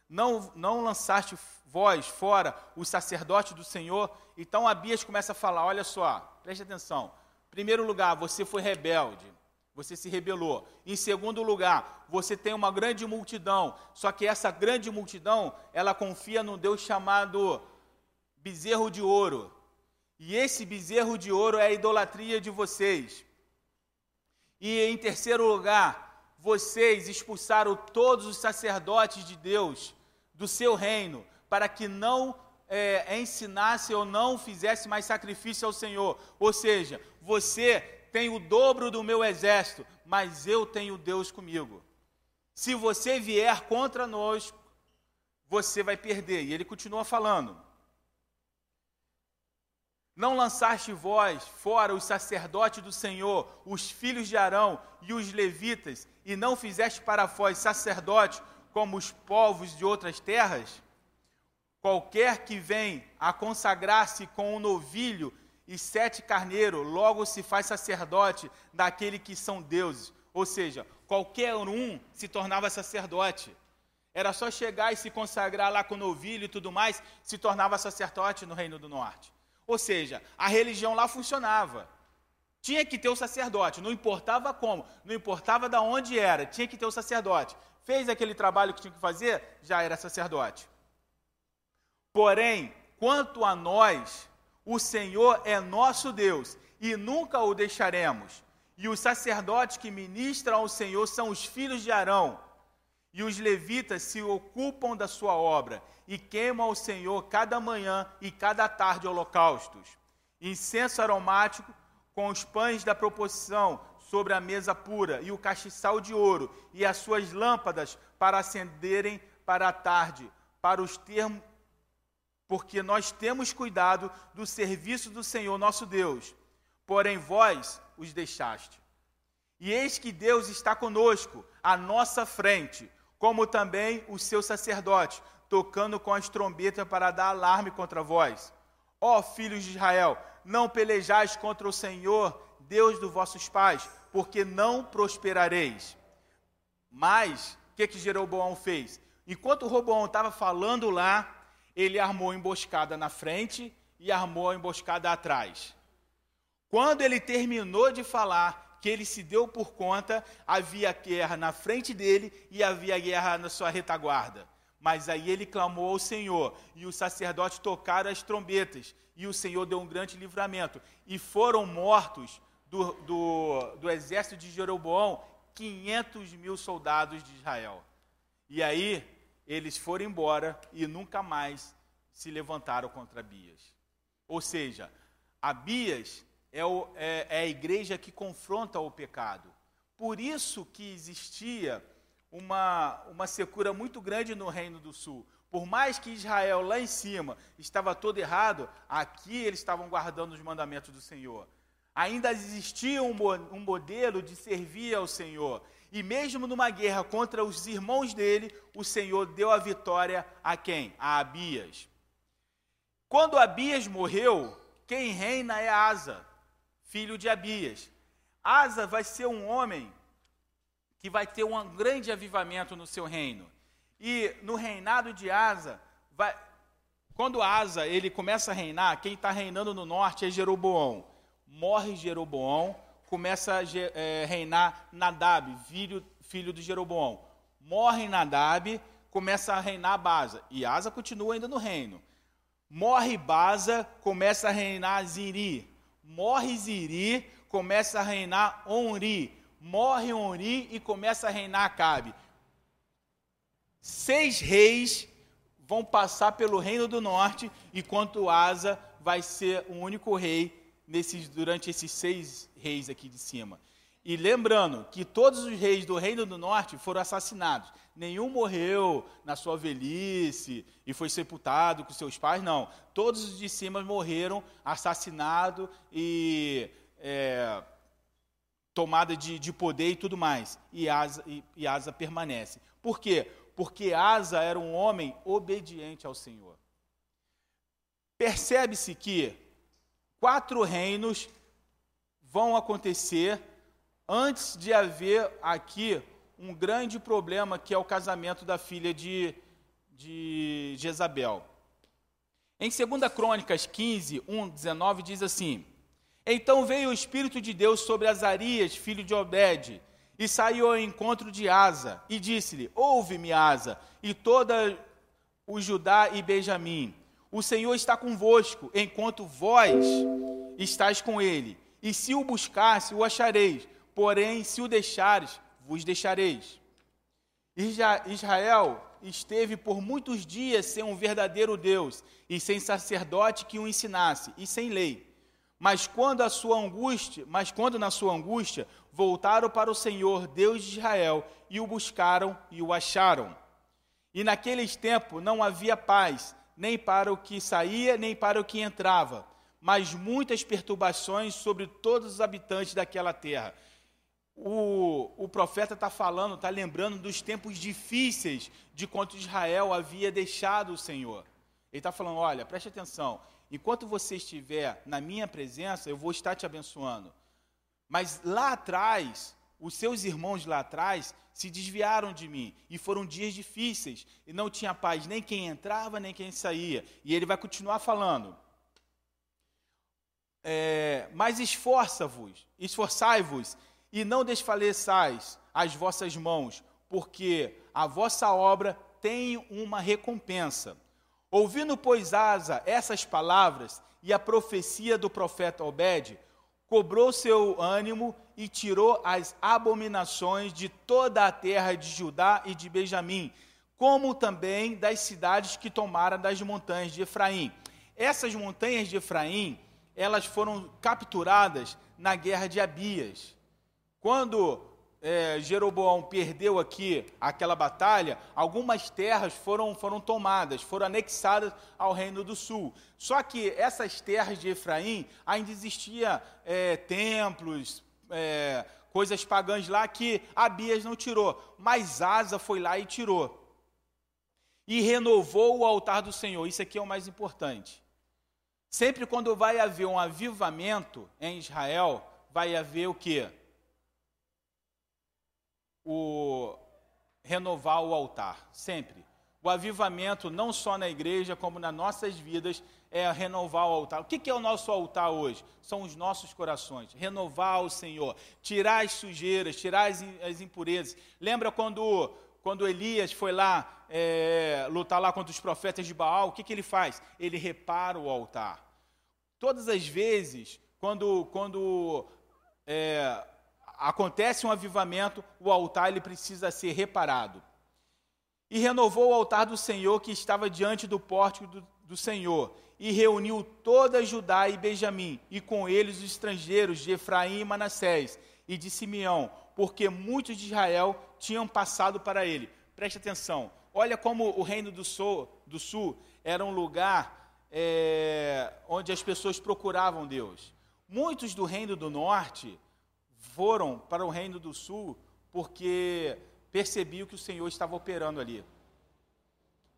Não, não lançaste vós fora o sacerdote do Senhor? Então Abias começa a falar: olha só, preste atenção. Em primeiro lugar, você foi rebelde, você se rebelou. Em segundo lugar, você tem uma grande multidão, só que essa grande multidão, ela confia num Deus chamado bezerro de ouro. E esse bezerro de ouro é a idolatria de vocês. E em terceiro lugar, vocês expulsaram todos os sacerdotes de Deus do seu reino, para que não é, ensinasse ou não fizesse mais sacrifício ao Senhor. Ou seja, você tem o dobro do meu exército, mas eu tenho Deus comigo. Se você vier contra nós, você vai perder. E ele continua falando: não lançaste vós fora os sacerdotes do Senhor, os filhos de Arão e os levitas, e não fizeste para vós sacerdotes como os povos de outras terras? Qualquer que vem a consagrar-se com um novilho e sete carneiros, logo se faz sacerdote daquele que são deuses. Ou seja, qualquer um se tornava sacerdote. Era só chegar e se consagrar lá com o novilho e tudo mais, se tornava sacerdote no Reino do Norte. Ou seja, a religião lá funcionava. Tinha que ter o sacerdote, não importava como, não importava de onde era, tinha que ter o sacerdote. Fez aquele trabalho que tinha que fazer, já era sacerdote. Porém, quanto a nós, o Senhor é nosso Deus e nunca o deixaremos. E os sacerdotes que ministram ao Senhor são os filhos de Arão. E os levitas se ocupam da sua obra e queimam ao Senhor cada manhã e cada tarde holocaustos, incenso aromático com os pães da proposição sobre a mesa pura e o castiçal de ouro e as suas lâmpadas para acenderem para a tarde, para os termos porque nós temos cuidado do serviço do Senhor nosso Deus. Porém vós os deixaste. E eis que Deus está conosco, à nossa frente, como também os seus sacerdotes, tocando com as trombetas para dar alarme contra vós. Ó filhos de Israel, não pelejais contra o Senhor, Deus dos vossos pais, porque não prosperareis. Mas, o que, que Jeroboão fez? Enquanto Roboão estava falando lá, ele armou emboscada na frente e armou a emboscada atrás. Quando ele terminou de falar, que ele se deu por conta, havia guerra na frente dele e havia guerra na sua retaguarda. Mas aí ele clamou ao Senhor, e os sacerdotes tocaram as trombetas, e o Senhor deu um grande livramento. E foram mortos do, do, do exército de Jeroboão 500 mil soldados de Israel. E aí eles foram embora e nunca mais se levantaram contra Abias. Ou seja, Abias é, o, é, é a igreja que confronta o pecado. Por isso que existia uma, uma secura muito grande no Reino do Sul. Por mais que Israel lá em cima estava todo errado, aqui eles estavam guardando os mandamentos do Senhor. Ainda existia um, um modelo de servir ao Senhor. E mesmo numa guerra contra os irmãos dele, o Senhor deu a vitória a quem? A Abias. Quando Abias morreu, quem reina é Asa, filho de Abias. Asa vai ser um homem que vai ter um grande avivamento no seu reino. E no reinado de Asa, vai, quando Asa ele começa a reinar, quem está reinando no norte é Jeroboão. Morre Jeroboão, começa a é, reinar Nadab, filho, filho de Jeroboão. Morre Nadab, começa a reinar Baza. E Asa continua ainda no reino. Morre Baza, começa a reinar Ziri. Morre Ziri, começa a reinar Onri morre Onri e começa a reinar Acabe. Seis reis vão passar pelo reino do norte, enquanto Asa vai ser o único rei nesses, durante esses seis reis aqui de cima. E lembrando que todos os reis do reino do norte foram assassinados. Nenhum morreu na sua velhice e foi sepultado com seus pais, não. Todos os de cima morreram assassinados e é, tomada de, de poder e tudo mais. E Asa, e, e Asa permanece. Por quê? Porque Asa era um homem obediente ao Senhor. Percebe-se que quatro reinos vão acontecer antes de haver aqui um grande problema que é o casamento da filha de, de Jezabel. Em 2 Crônicas 15, 1, 19, diz assim: Então veio o Espírito de Deus sobre Azarias, filho de Obed, e saiu ao encontro de Asa, e disse-lhe: Ouve-me, Asa, e toda o Judá e Benjamim. O Senhor está convosco, enquanto vós estáis com ele. E se o buscasse, o achareis. Porém, se o deixares, vos deixareis. Israel esteve por muitos dias sem um verdadeiro Deus e sem sacerdote que o ensinasse e sem lei. Mas quando a sua angústia, mas quando na sua angústia voltaram para o Senhor, Deus de Israel, e o buscaram e o acharam. E naqueles tempos não havia paz, nem para o que saía, nem para o que entrava, mas muitas perturbações sobre todos os habitantes daquela terra o, o profeta está falando, está lembrando dos tempos difíceis de quanto Israel havia deixado o Senhor. Ele está falando: olha, preste atenção, enquanto você estiver na minha presença, eu vou estar te abençoando. Mas lá atrás, os seus irmãos lá atrás se desviaram de mim e foram dias difíceis e não tinha paz nem quem entrava nem quem saía. E ele vai continuar falando. É, mas esforça-vos, esforçai-vos e não desfaleçais as vossas mãos, porque a vossa obra tem uma recompensa. Ouvindo, pois, Asa essas palavras e a profecia do profeta Obed, cobrou seu ânimo e tirou as abominações de toda a terra de Judá e de Benjamim, como também das cidades que tomaram das montanhas de Efraim. Essas montanhas de Efraim, elas foram capturadas na guerra de Abias. Quando é, Jeroboão perdeu aqui aquela batalha, algumas terras foram, foram tomadas, foram anexadas ao reino do sul. Só que essas terras de Efraim ainda existia é, templos, é, coisas pagãs lá que Abias não tirou, mas Asa foi lá e tirou. E renovou o altar do Senhor. Isso aqui é o mais importante. Sempre quando vai haver um avivamento em Israel, vai haver o quê? O renovar o altar, sempre. O avivamento, não só na igreja, como nas nossas vidas, é renovar o altar. O que é o nosso altar hoje? São os nossos corações. Renovar o Senhor, tirar as sujeiras, tirar as impurezas. Lembra quando, quando Elias foi lá é, lutar lá contra os profetas de Baal? O que, que ele faz? Ele repara o altar. Todas as vezes, quando, quando é, acontece um avivamento, o altar ele precisa ser reparado. E renovou o altar do Senhor que estava diante do pórtico do, do Senhor, e reuniu toda Judá e Benjamim, e com eles os estrangeiros de Efraim e Manassés, e de Simeão, porque muitos de Israel tinham passado para ele. Preste atenção, olha como o reino do sul, do sul era um lugar é, onde as pessoas procuravam Deus. Muitos do reino do norte foram para o Reino do Sul porque percebiam que o Senhor estava operando ali.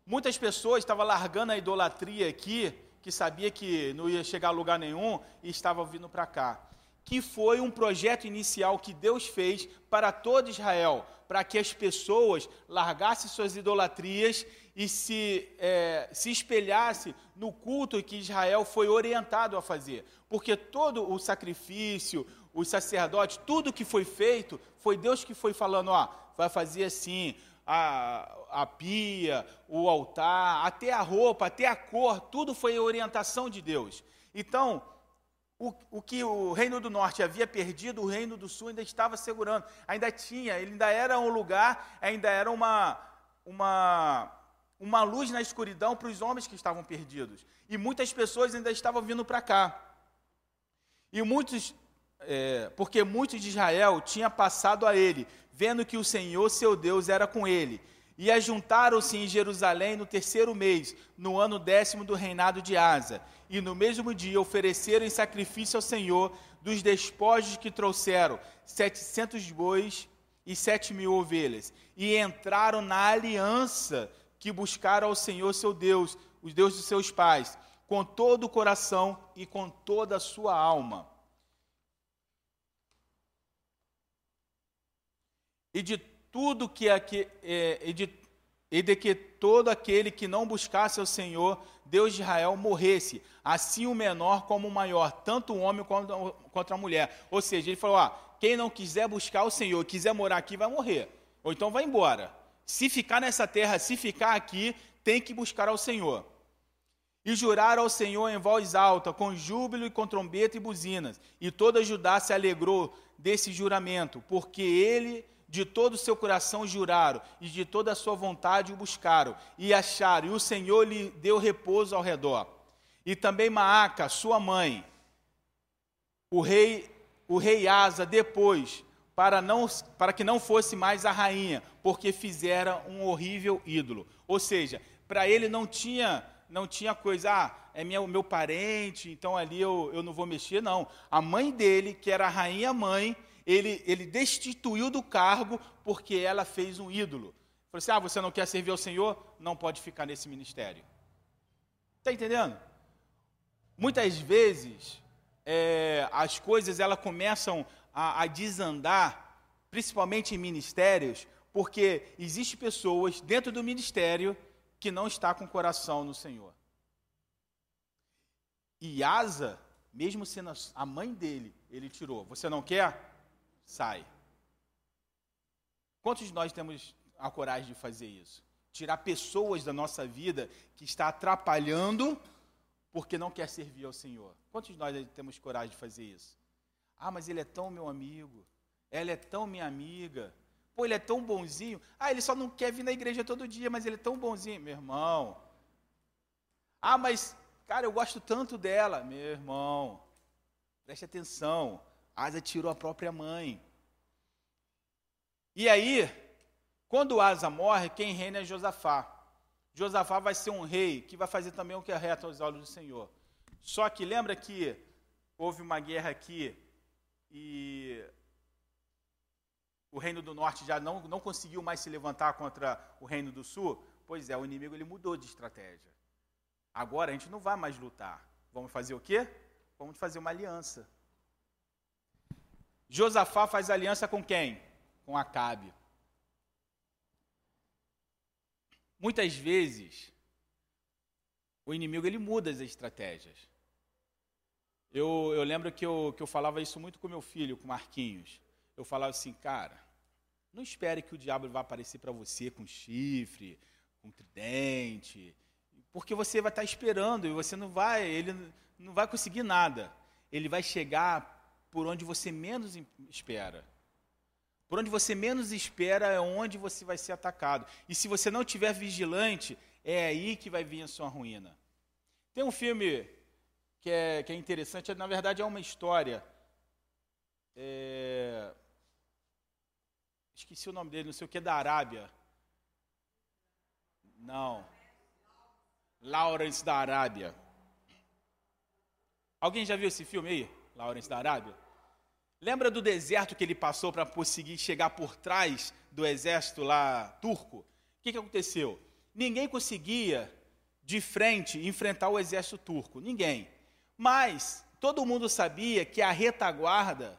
Muitas pessoas estavam largando a idolatria aqui, que sabia que não ia chegar a lugar nenhum, e estavam vindo para cá. Que foi um projeto inicial que Deus fez para todo Israel, para que as pessoas largassem suas idolatrias e se, é, se espelhasse no culto que Israel foi orientado a fazer. Porque todo o sacrifício, os sacerdotes, tudo que foi feito, foi Deus que foi falando, ó, vai fazer assim, a, a pia, o altar, até a roupa, até a cor, tudo foi orientação de Deus. Então, o, o, que o Reino do Norte havia perdido, o Reino do Sul ainda estava segurando, ainda tinha, ele ainda era um lugar, ainda era uma, uma, uma luz na escuridão para os homens que estavam perdidos. E muitas pessoas ainda estavam vindo para cá. E muitos é, porque muitos de Israel tinha passado a ele, vendo que o Senhor seu Deus era com ele. E ajuntaram-se em Jerusalém no terceiro mês, no ano décimo do reinado de Asa. E no mesmo dia ofereceram em sacrifício ao Senhor dos despojos que trouxeram, setecentos bois e sete mil ovelhas. E entraram na aliança que buscaram ao Senhor seu Deus, os Deus dos seus pais, com todo o coração e com toda a sua alma. E de tudo que aqui, é, e, de, e de que todo aquele que não buscasse ao Senhor, Deus de Israel, morresse, assim o menor como o maior, tanto o homem quanto a mulher. Ou seja, ele falou: ah, quem não quiser buscar o Senhor, quiser morar aqui, vai morrer, ou então vai embora. Se ficar nessa terra, se ficar aqui, tem que buscar ao Senhor. E juraram ao Senhor em voz alta, com júbilo e com trombeta e buzinas. E toda Judá se alegrou desse juramento, porque ele de todo o seu coração juraram, e de toda a sua vontade o buscaram, e acharam, e o Senhor lhe deu repouso ao redor. E também Maaca, sua mãe, o rei, o rei Asa, depois, para, não, para que não fosse mais a rainha, porque fizera um horrível ídolo. Ou seja, para ele não tinha, não tinha coisa, ah, é meu, meu parente, então ali eu, eu não vou mexer, não. A mãe dele, que era a rainha mãe, ele, ele destituiu do cargo porque ela fez um ídolo. Falou assim: ah, você não quer servir ao Senhor? Não pode ficar nesse ministério. Está entendendo? Muitas vezes é, as coisas elas começam a, a desandar, principalmente em ministérios, porque existem pessoas dentro do ministério que não está com o coração no Senhor. E Asa, mesmo sendo a mãe dele, ele tirou. Você não quer? Sai. Quantos de nós temos a coragem de fazer isso? Tirar pessoas da nossa vida que está atrapalhando porque não quer servir ao Senhor. Quantos de nós temos coragem de fazer isso? Ah, mas ele é tão meu amigo. Ela é tão minha amiga. Pô, ele é tão bonzinho. Ah, ele só não quer vir na igreja todo dia, mas ele é tão bonzinho. Meu irmão. Ah, mas, cara, eu gosto tanto dela. Meu irmão. Preste atenção. Asa tirou a própria mãe. E aí, quando Asa morre, quem reina é Josafá. Josafá vai ser um rei que vai fazer também o que é reto aos olhos do Senhor. Só que lembra que houve uma guerra aqui e o reino do norte já não, não conseguiu mais se levantar contra o reino do sul? Pois é, o inimigo ele mudou de estratégia. Agora a gente não vai mais lutar. Vamos fazer o quê? Vamos fazer uma aliança. Josafá faz aliança com quem? Com Acabe. Muitas vezes, o inimigo ele muda as estratégias. Eu, eu lembro que eu, que eu falava isso muito com meu filho, com Marquinhos. Eu falava assim, cara, não espere que o diabo vá aparecer para você com chifre, com tridente, porque você vai estar esperando e você não vai, ele não vai conseguir nada. Ele vai chegar por onde você menos espera. Por onde você menos espera é onde você vai ser atacado. E se você não estiver vigilante, é aí que vai vir a sua ruína. Tem um filme que é, que é interessante, na verdade é uma história. É... Esqueci o nome dele, não sei o que, da Arábia. Não. Lawrence da Arábia. Alguém já viu esse filme aí? Lawrence da Arábia? Lembra do deserto que ele passou para conseguir chegar por trás do exército lá turco? O que, que aconteceu? Ninguém conseguia de frente enfrentar o exército turco, ninguém. Mas todo mundo sabia que a retaguarda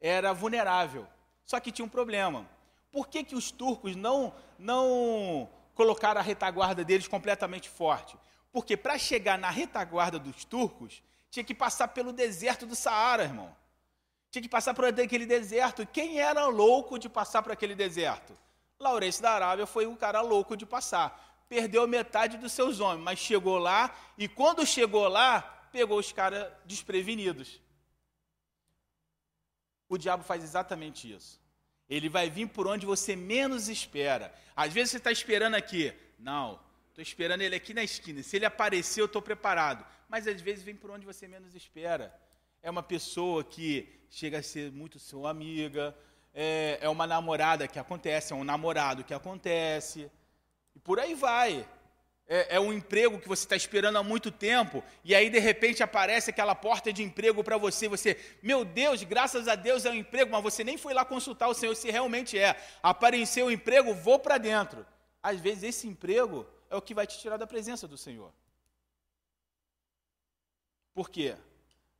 era vulnerável. Só que tinha um problema. Por que, que os turcos não, não colocaram a retaguarda deles completamente forte? Porque para chegar na retaguarda dos turcos, tinha que passar pelo deserto do Saara, irmão. Tinha que passar por aquele deserto. Quem era louco de passar por aquele deserto? Laurence da Arábia foi um cara louco de passar. Perdeu metade dos seus homens, mas chegou lá e quando chegou lá, pegou os caras desprevenidos. O diabo faz exatamente isso. Ele vai vir por onde você menos espera. Às vezes você está esperando aqui. Não, estou esperando ele aqui na esquina. Se ele aparecer, eu estou preparado. Mas às vezes vem por onde você menos espera é uma pessoa que chega a ser muito sua amiga, é, é uma namorada que acontece, é um namorado que acontece, e por aí vai. É, é um emprego que você está esperando há muito tempo, e aí de repente aparece aquela porta de emprego para você, você, meu Deus, graças a Deus é um emprego, mas você nem foi lá consultar o Senhor se realmente é. Apareceu o emprego, vou para dentro. Às vezes esse emprego é o que vai te tirar da presença do Senhor. Por quê?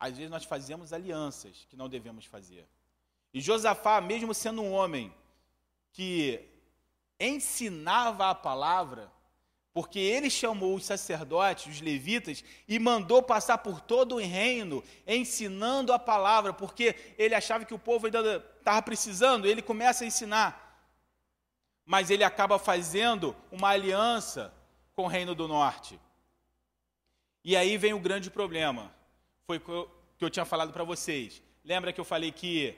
Às vezes nós fazemos alianças que não devemos fazer. E Josafá, mesmo sendo um homem que ensinava a palavra, porque ele chamou os sacerdotes, os levitas, e mandou passar por todo o reino, ensinando a palavra, porque ele achava que o povo ainda estava precisando, ele começa a ensinar. Mas ele acaba fazendo uma aliança com o reino do norte. E aí vem o grande problema. Foi o que eu tinha falado para vocês. Lembra que eu falei que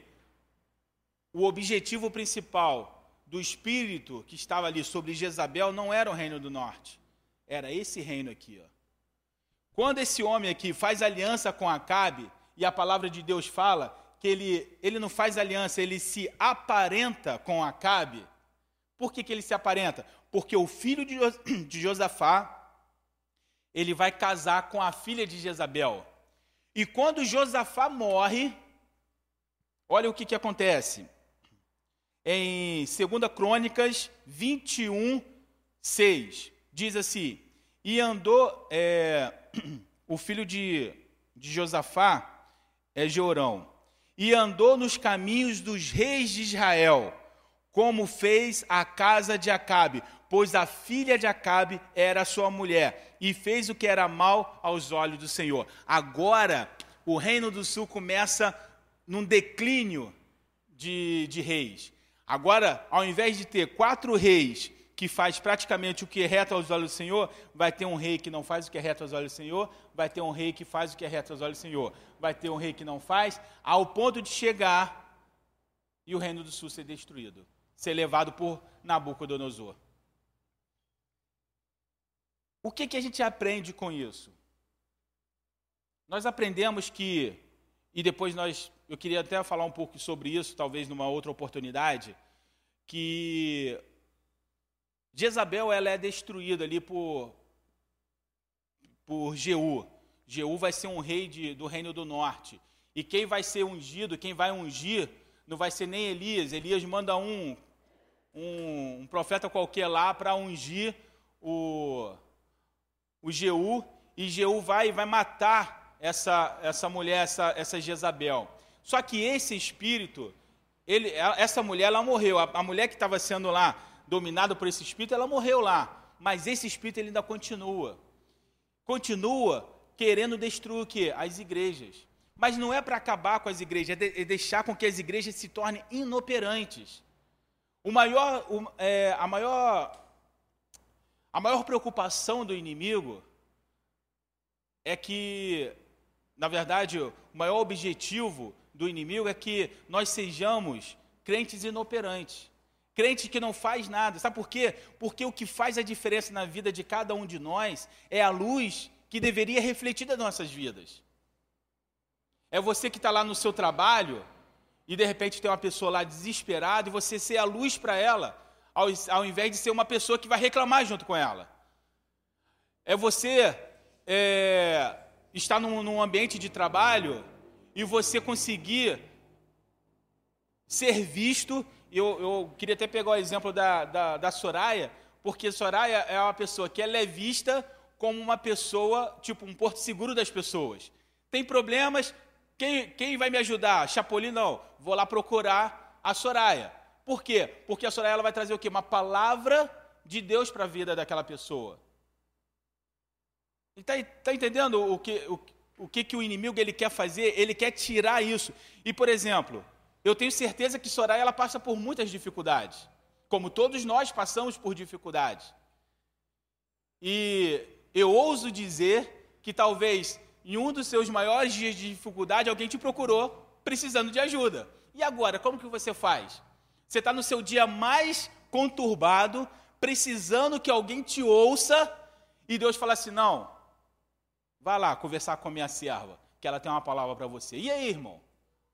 o objetivo principal do espírito que estava ali sobre Jezabel não era o reino do norte, era esse reino aqui. Ó. Quando esse homem aqui faz aliança com Acabe, e a palavra de Deus fala que ele, ele não faz aliança, ele se aparenta com Acabe. Por que, que ele se aparenta? Porque o filho de, de Josafá, ele vai casar com a filha de Jezabel. E quando Josafá morre, olha o que, que acontece em 2 Crônicas 21, 6. Diz assim: E andou é, o filho de, de Josafá, é Jorão, e andou nos caminhos dos reis de Israel, como fez a casa de Acabe, pois a filha de Acabe era sua mulher, e fez o que era mal aos olhos do Senhor. Agora, o reino do sul começa num declínio de, de reis. Agora, ao invés de ter quatro reis que faz praticamente o que é reto aos olhos do Senhor, vai ter um rei que não faz o que é reto aos olhos do Senhor, vai ter um rei que faz o que é reto aos olhos do Senhor, vai ter um rei que não faz, ao ponto de chegar e o reino do sul ser destruído, ser levado por Nabucodonosor. O que, que a gente aprende com isso? Nós aprendemos que, e depois nós eu queria até falar um pouco sobre isso, talvez numa outra oportunidade, que Jezabel ela é destruída ali por, por Jeú. Jeú vai ser um rei de, do reino do norte. E quem vai ser ungido, quem vai ungir, não vai ser nem Elias. Elias manda um, um, um profeta qualquer lá para ungir o, o Jeú. E Jeú vai, vai matar essa, essa mulher, essa, essa Jezabel. Só que esse espírito, ele, essa mulher, ela morreu. A, a mulher que estava sendo lá dominada por esse espírito, ela morreu lá. Mas esse espírito ele ainda continua. Continua querendo destruir o quê? As igrejas. Mas não é para acabar com as igrejas, é, de, é, deixar com que as igrejas se tornem inoperantes. O maior, o, é, a maior, a maior preocupação do inimigo é que, na verdade, o maior objetivo do inimigo é que nós sejamos crentes inoperantes. Crente que não faz nada. Sabe por quê? Porque o que faz a diferença na vida de cada um de nós é a luz que deveria refletir das nossas vidas. É você que está lá no seu trabalho e de repente tem uma pessoa lá desesperada e você ser a luz para ela, ao, ao, invés de ser uma pessoa que vai reclamar junto com ela. É você é, estar num, num ambiente de trabalho e você conseguir ser visto. Eu, eu queria até pegar o exemplo da, da, da Soraya, porque Soraya é uma pessoa que ela é vista como uma pessoa, tipo, um porto seguro das pessoas. Tem problemas, quem, quem vai me ajudar? Chapolin, não. Vou lá procurar a Soraya. Por quê? Porque a Soraya ela vai trazer o quê? Uma palavra de Deus para a vida daquela pessoa. Está tá entendendo o que, o, o que, que o inimigo ele quer fazer? Ele quer tirar isso. E, por exemplo, eu tenho certeza que Soraya ela passa por muitas dificuldades, como todos nós passamos por dificuldades. E eu ouso dizer que talvez em um dos seus maiores dias de dificuldade alguém te procurou precisando de ajuda. E agora, como que você faz? Você está no seu dia mais conturbado, precisando que alguém te ouça, e Deus fala assim: não, Vai lá conversar com a minha serva, que ela tem uma palavra para você. E aí, irmão?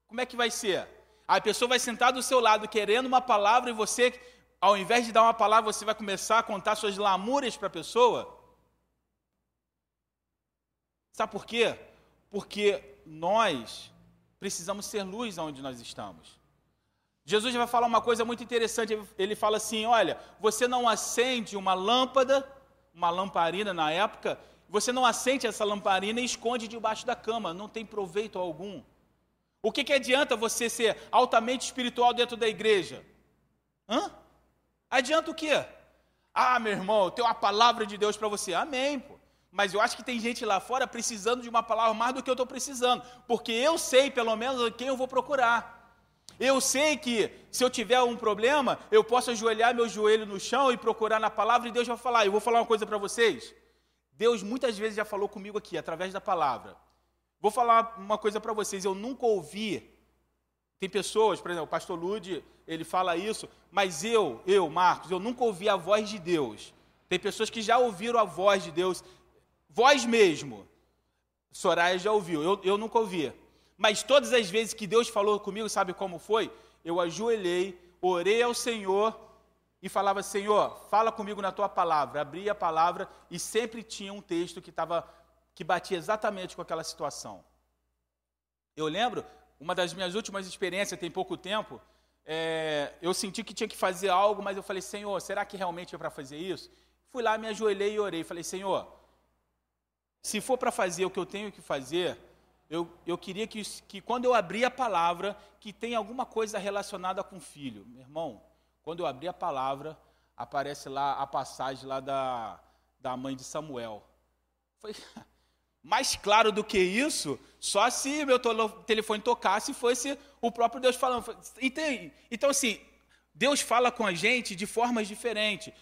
Como é que vai ser? A pessoa vai sentar do seu lado querendo uma palavra e você, ao invés de dar uma palavra, você vai começar a contar suas lamúrias para a pessoa? Sabe por quê? Porque nós precisamos ser luz onde nós estamos. Jesus vai falar uma coisa muito interessante. Ele fala assim: olha, você não acende uma lâmpada, uma lamparina na época, você não acende essa lamparina e esconde debaixo da cama, não tem proveito algum. O que, que adianta você ser altamente espiritual dentro da igreja? Hã? Adianta o quê? Ah, meu irmão, eu tenho uma palavra de Deus para você. Amém, pô. Mas eu acho que tem gente lá fora precisando de uma palavra mais do que eu estou precisando. Porque eu sei, pelo menos, quem eu vou procurar. Eu sei que se eu tiver um problema, eu posso ajoelhar meu joelho no chão e procurar na palavra e Deus vai falar. Eu vou falar uma coisa para vocês. Deus muitas vezes já falou comigo aqui, através da palavra. Vou falar uma coisa para vocês. Eu nunca ouvi. Tem pessoas, por exemplo, o pastor Lude, ele fala isso, mas eu, eu, Marcos, eu nunca ouvi a voz de Deus. Tem pessoas que já ouviram a voz de Deus Vós mesmo. Soraya já ouviu, eu, eu nunca ouvi. Mas todas as vezes que Deus falou comigo, sabe como foi? Eu ajoelhei, orei ao Senhor e falava: Senhor, fala comigo na tua palavra. Abria a palavra e sempre tinha um texto que, tava, que batia exatamente com aquela situação. Eu lembro, uma das minhas últimas experiências, tem pouco tempo, é, eu senti que tinha que fazer algo, mas eu falei: Senhor, será que realmente é para fazer isso? Fui lá, me ajoelhei e orei. Falei: Senhor, se for para fazer o que eu tenho que fazer, eu, eu queria que, que quando eu abrir a palavra, que tenha alguma coisa relacionada com filho. Meu irmão, quando eu abrir a palavra, aparece lá a passagem lá da, da mãe de Samuel. Foi mais claro do que isso, só se meu telefone tocasse e fosse o próprio Deus falando. Então, assim, Deus fala com a gente de formas diferentes.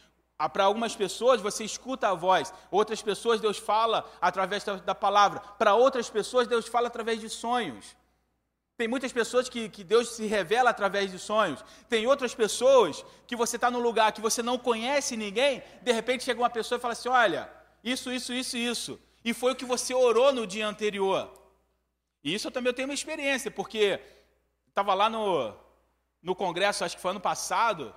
Ah, para algumas pessoas você escuta a voz, outras pessoas Deus fala através da, da palavra, para outras pessoas Deus fala através de sonhos. Tem muitas pessoas que, que Deus se revela através de sonhos. Tem outras pessoas que você está num lugar que você não conhece ninguém, de repente chega uma pessoa e fala assim: Olha, isso, isso, isso, isso. E foi o que você orou no dia anterior. E isso eu também tenho uma experiência, porque estava lá no, no congresso, acho que foi ano passado,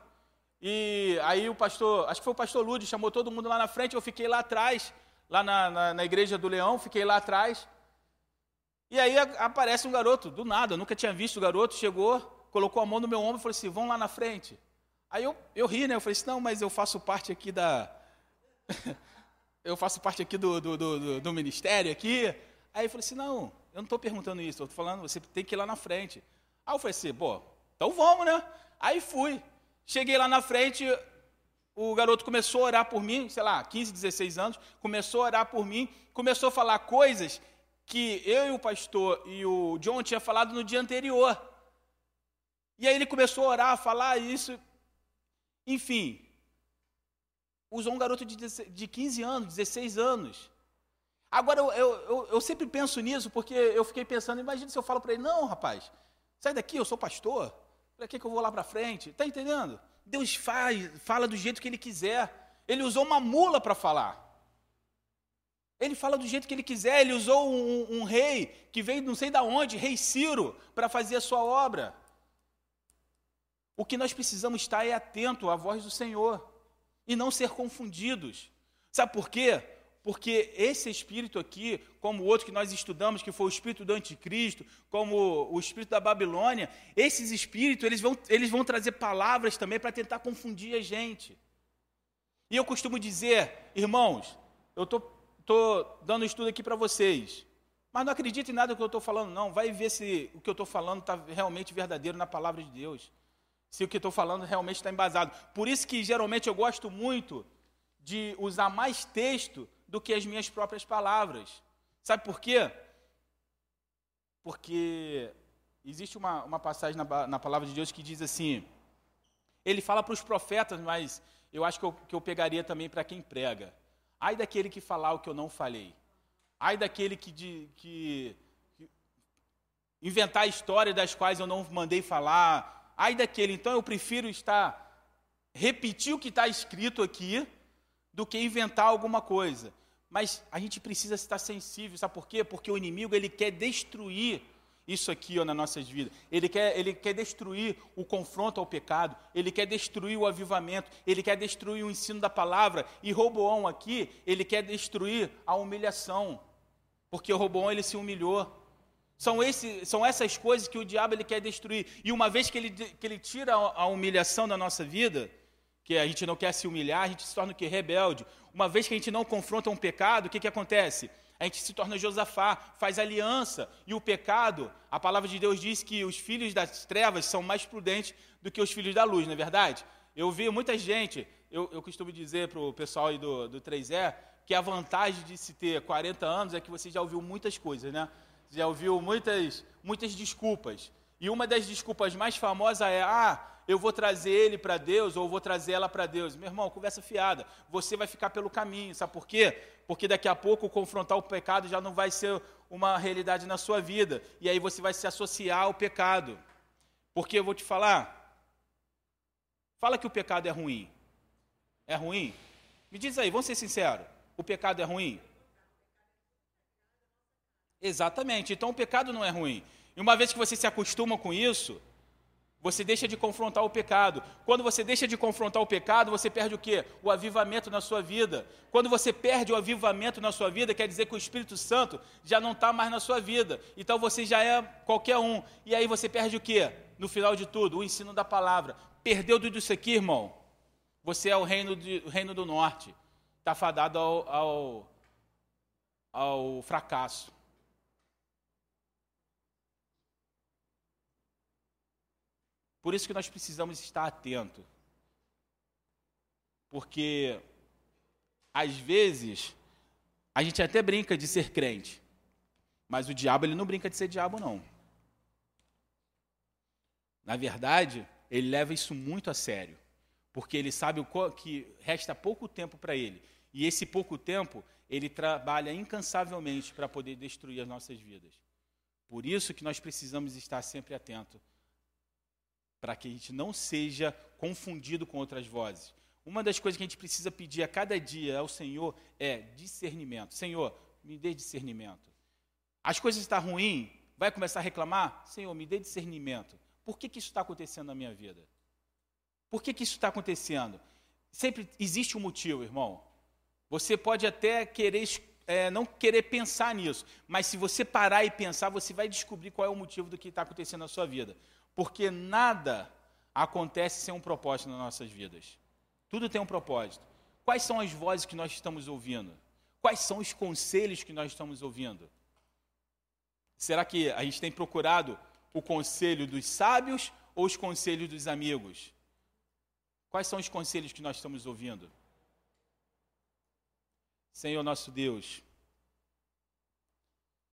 e aí o pastor, acho que foi o pastor Lude, chamou todo mundo lá na frente, eu fiquei lá atrás, lá na, na, na igreja do Leão, fiquei lá atrás. E aí aparece um garoto, do nada, eu nunca tinha visto o garoto, chegou, colocou a mão no meu ombro e falou assim, vão lá na frente. Aí eu, eu ri, né? Eu falei assim, não, mas eu faço parte aqui da. eu faço parte aqui do, do, do, do ministério aqui. Aí eu falei assim, não, eu não estou perguntando isso, eu estou falando, você tem que ir lá na frente. Aí eu falei assim, pô, então vamos, né? Aí fui. Cheguei lá na frente, o garoto começou a orar por mim, sei lá, 15, 16 anos, começou a orar por mim, começou a falar coisas que eu e o pastor e o John tinha falado no dia anterior. E aí ele começou a orar, a falar isso. Enfim, usou um garoto de 15 anos, 16 anos. Agora, eu, eu, eu sempre penso nisso, porque eu fiquei pensando, imagina se eu falo para ele, não, rapaz, sai daqui, eu sou pastor. Para que, que eu vou lá para frente? Está entendendo? Deus faz, fala do jeito que Ele quiser. Ele usou uma mula para falar. Ele fala do jeito que ele quiser. Ele usou um, um rei que veio não sei da onde, rei Ciro, para fazer a sua obra. O que nós precisamos estar é atento à voz do Senhor e não ser confundidos. Sabe por quê? Porque esse espírito aqui, como o outro que nós estudamos, que foi o espírito do anticristo, como o espírito da Babilônia, esses espíritos, eles vão, eles vão trazer palavras também para tentar confundir a gente. E eu costumo dizer, irmãos, eu estou dando estudo aqui para vocês, mas não acredite em nada que eu estou falando, não. Vai ver se o que eu estou falando está realmente verdadeiro na palavra de Deus. Se o que estou falando realmente está embasado. Por isso que geralmente eu gosto muito de usar mais texto do que as minhas próprias palavras. Sabe por quê? Porque existe uma, uma passagem na, na palavra de Deus que diz assim: ele fala para os profetas, mas eu acho que eu, que eu pegaria também para quem prega. Ai daquele que falar o que eu não falei. Ai daquele que, de, que, que inventar histórias das quais eu não mandei falar. Ai daquele. Então eu prefiro estar repetir o que está escrito aqui do que inventar alguma coisa. Mas a gente precisa estar sensível, sabe por quê? Porque o inimigo ele quer destruir isso aqui ó, nas nossas vidas. Ele quer, ele quer destruir o confronto ao pecado, ele quer destruir o avivamento, ele quer destruir o ensino da palavra. E Roboão aqui, ele quer destruir a humilhação, porque Roboão ele se humilhou. São, esse, são essas coisas que o diabo ele quer destruir. E uma vez que ele, que ele tira a humilhação da nossa vida, que a gente não quer se humilhar, a gente se torna o que? Rebelde. Uma vez que a gente não confronta um pecado, o que, que acontece? A gente se torna Josafá, faz aliança, e o pecado, a palavra de Deus diz que os filhos das trevas são mais prudentes do que os filhos da luz, não é verdade? Eu vi muita gente, eu, eu costumo dizer para o pessoal aí do, do 3E, que a vantagem de se ter 40 anos é que você já ouviu muitas coisas, né? Já ouviu muitas, muitas desculpas. E uma das desculpas mais famosas é: ah, eu vou trazer ele para Deus ou vou trazer ela para Deus. Meu irmão, conversa fiada. Você vai ficar pelo caminho. Sabe por quê? Porque daqui a pouco confrontar o pecado já não vai ser uma realidade na sua vida. E aí você vai se associar ao pecado. Porque eu vou te falar. Fala que o pecado é ruim. É ruim? Me diz aí, vamos ser sinceros. O pecado é ruim? Exatamente. Então o pecado não é ruim. E uma vez que você se acostuma com isso, você deixa de confrontar o pecado. Quando você deixa de confrontar o pecado, você perde o quê? O avivamento na sua vida. Quando você perde o avivamento na sua vida, quer dizer que o Espírito Santo já não está mais na sua vida. Então você já é qualquer um. E aí você perde o quê? No final de tudo, o ensino da palavra. Perdeu tudo isso aqui, irmão. Você é o reino, de, o reino do norte. Está fadado ao, ao, ao fracasso. Por isso que nós precisamos estar atentos. Porque, às vezes, a gente até brinca de ser crente, mas o diabo ele não brinca de ser diabo, não. Na verdade, ele leva isso muito a sério, porque ele sabe que resta pouco tempo para ele. E esse pouco tempo, ele trabalha incansavelmente para poder destruir as nossas vidas. Por isso que nós precisamos estar sempre atentos para que a gente não seja confundido com outras vozes. Uma das coisas que a gente precisa pedir a cada dia ao Senhor é discernimento. Senhor, me dê discernimento. As coisas estão ruins, vai começar a reclamar? Senhor, me dê discernimento. Por que, que isso está acontecendo na minha vida? Por que, que isso está acontecendo? Sempre existe um motivo, irmão. Você pode até querer é, não querer pensar nisso, mas se você parar e pensar, você vai descobrir qual é o motivo do que está acontecendo na sua vida porque nada acontece sem um propósito nas nossas vidas. Tudo tem um propósito. Quais são as vozes que nós estamos ouvindo? Quais são os conselhos que nós estamos ouvindo? Será que a gente tem procurado o conselho dos sábios ou os conselhos dos amigos? Quais são os conselhos que nós estamos ouvindo? Senhor nosso Deus,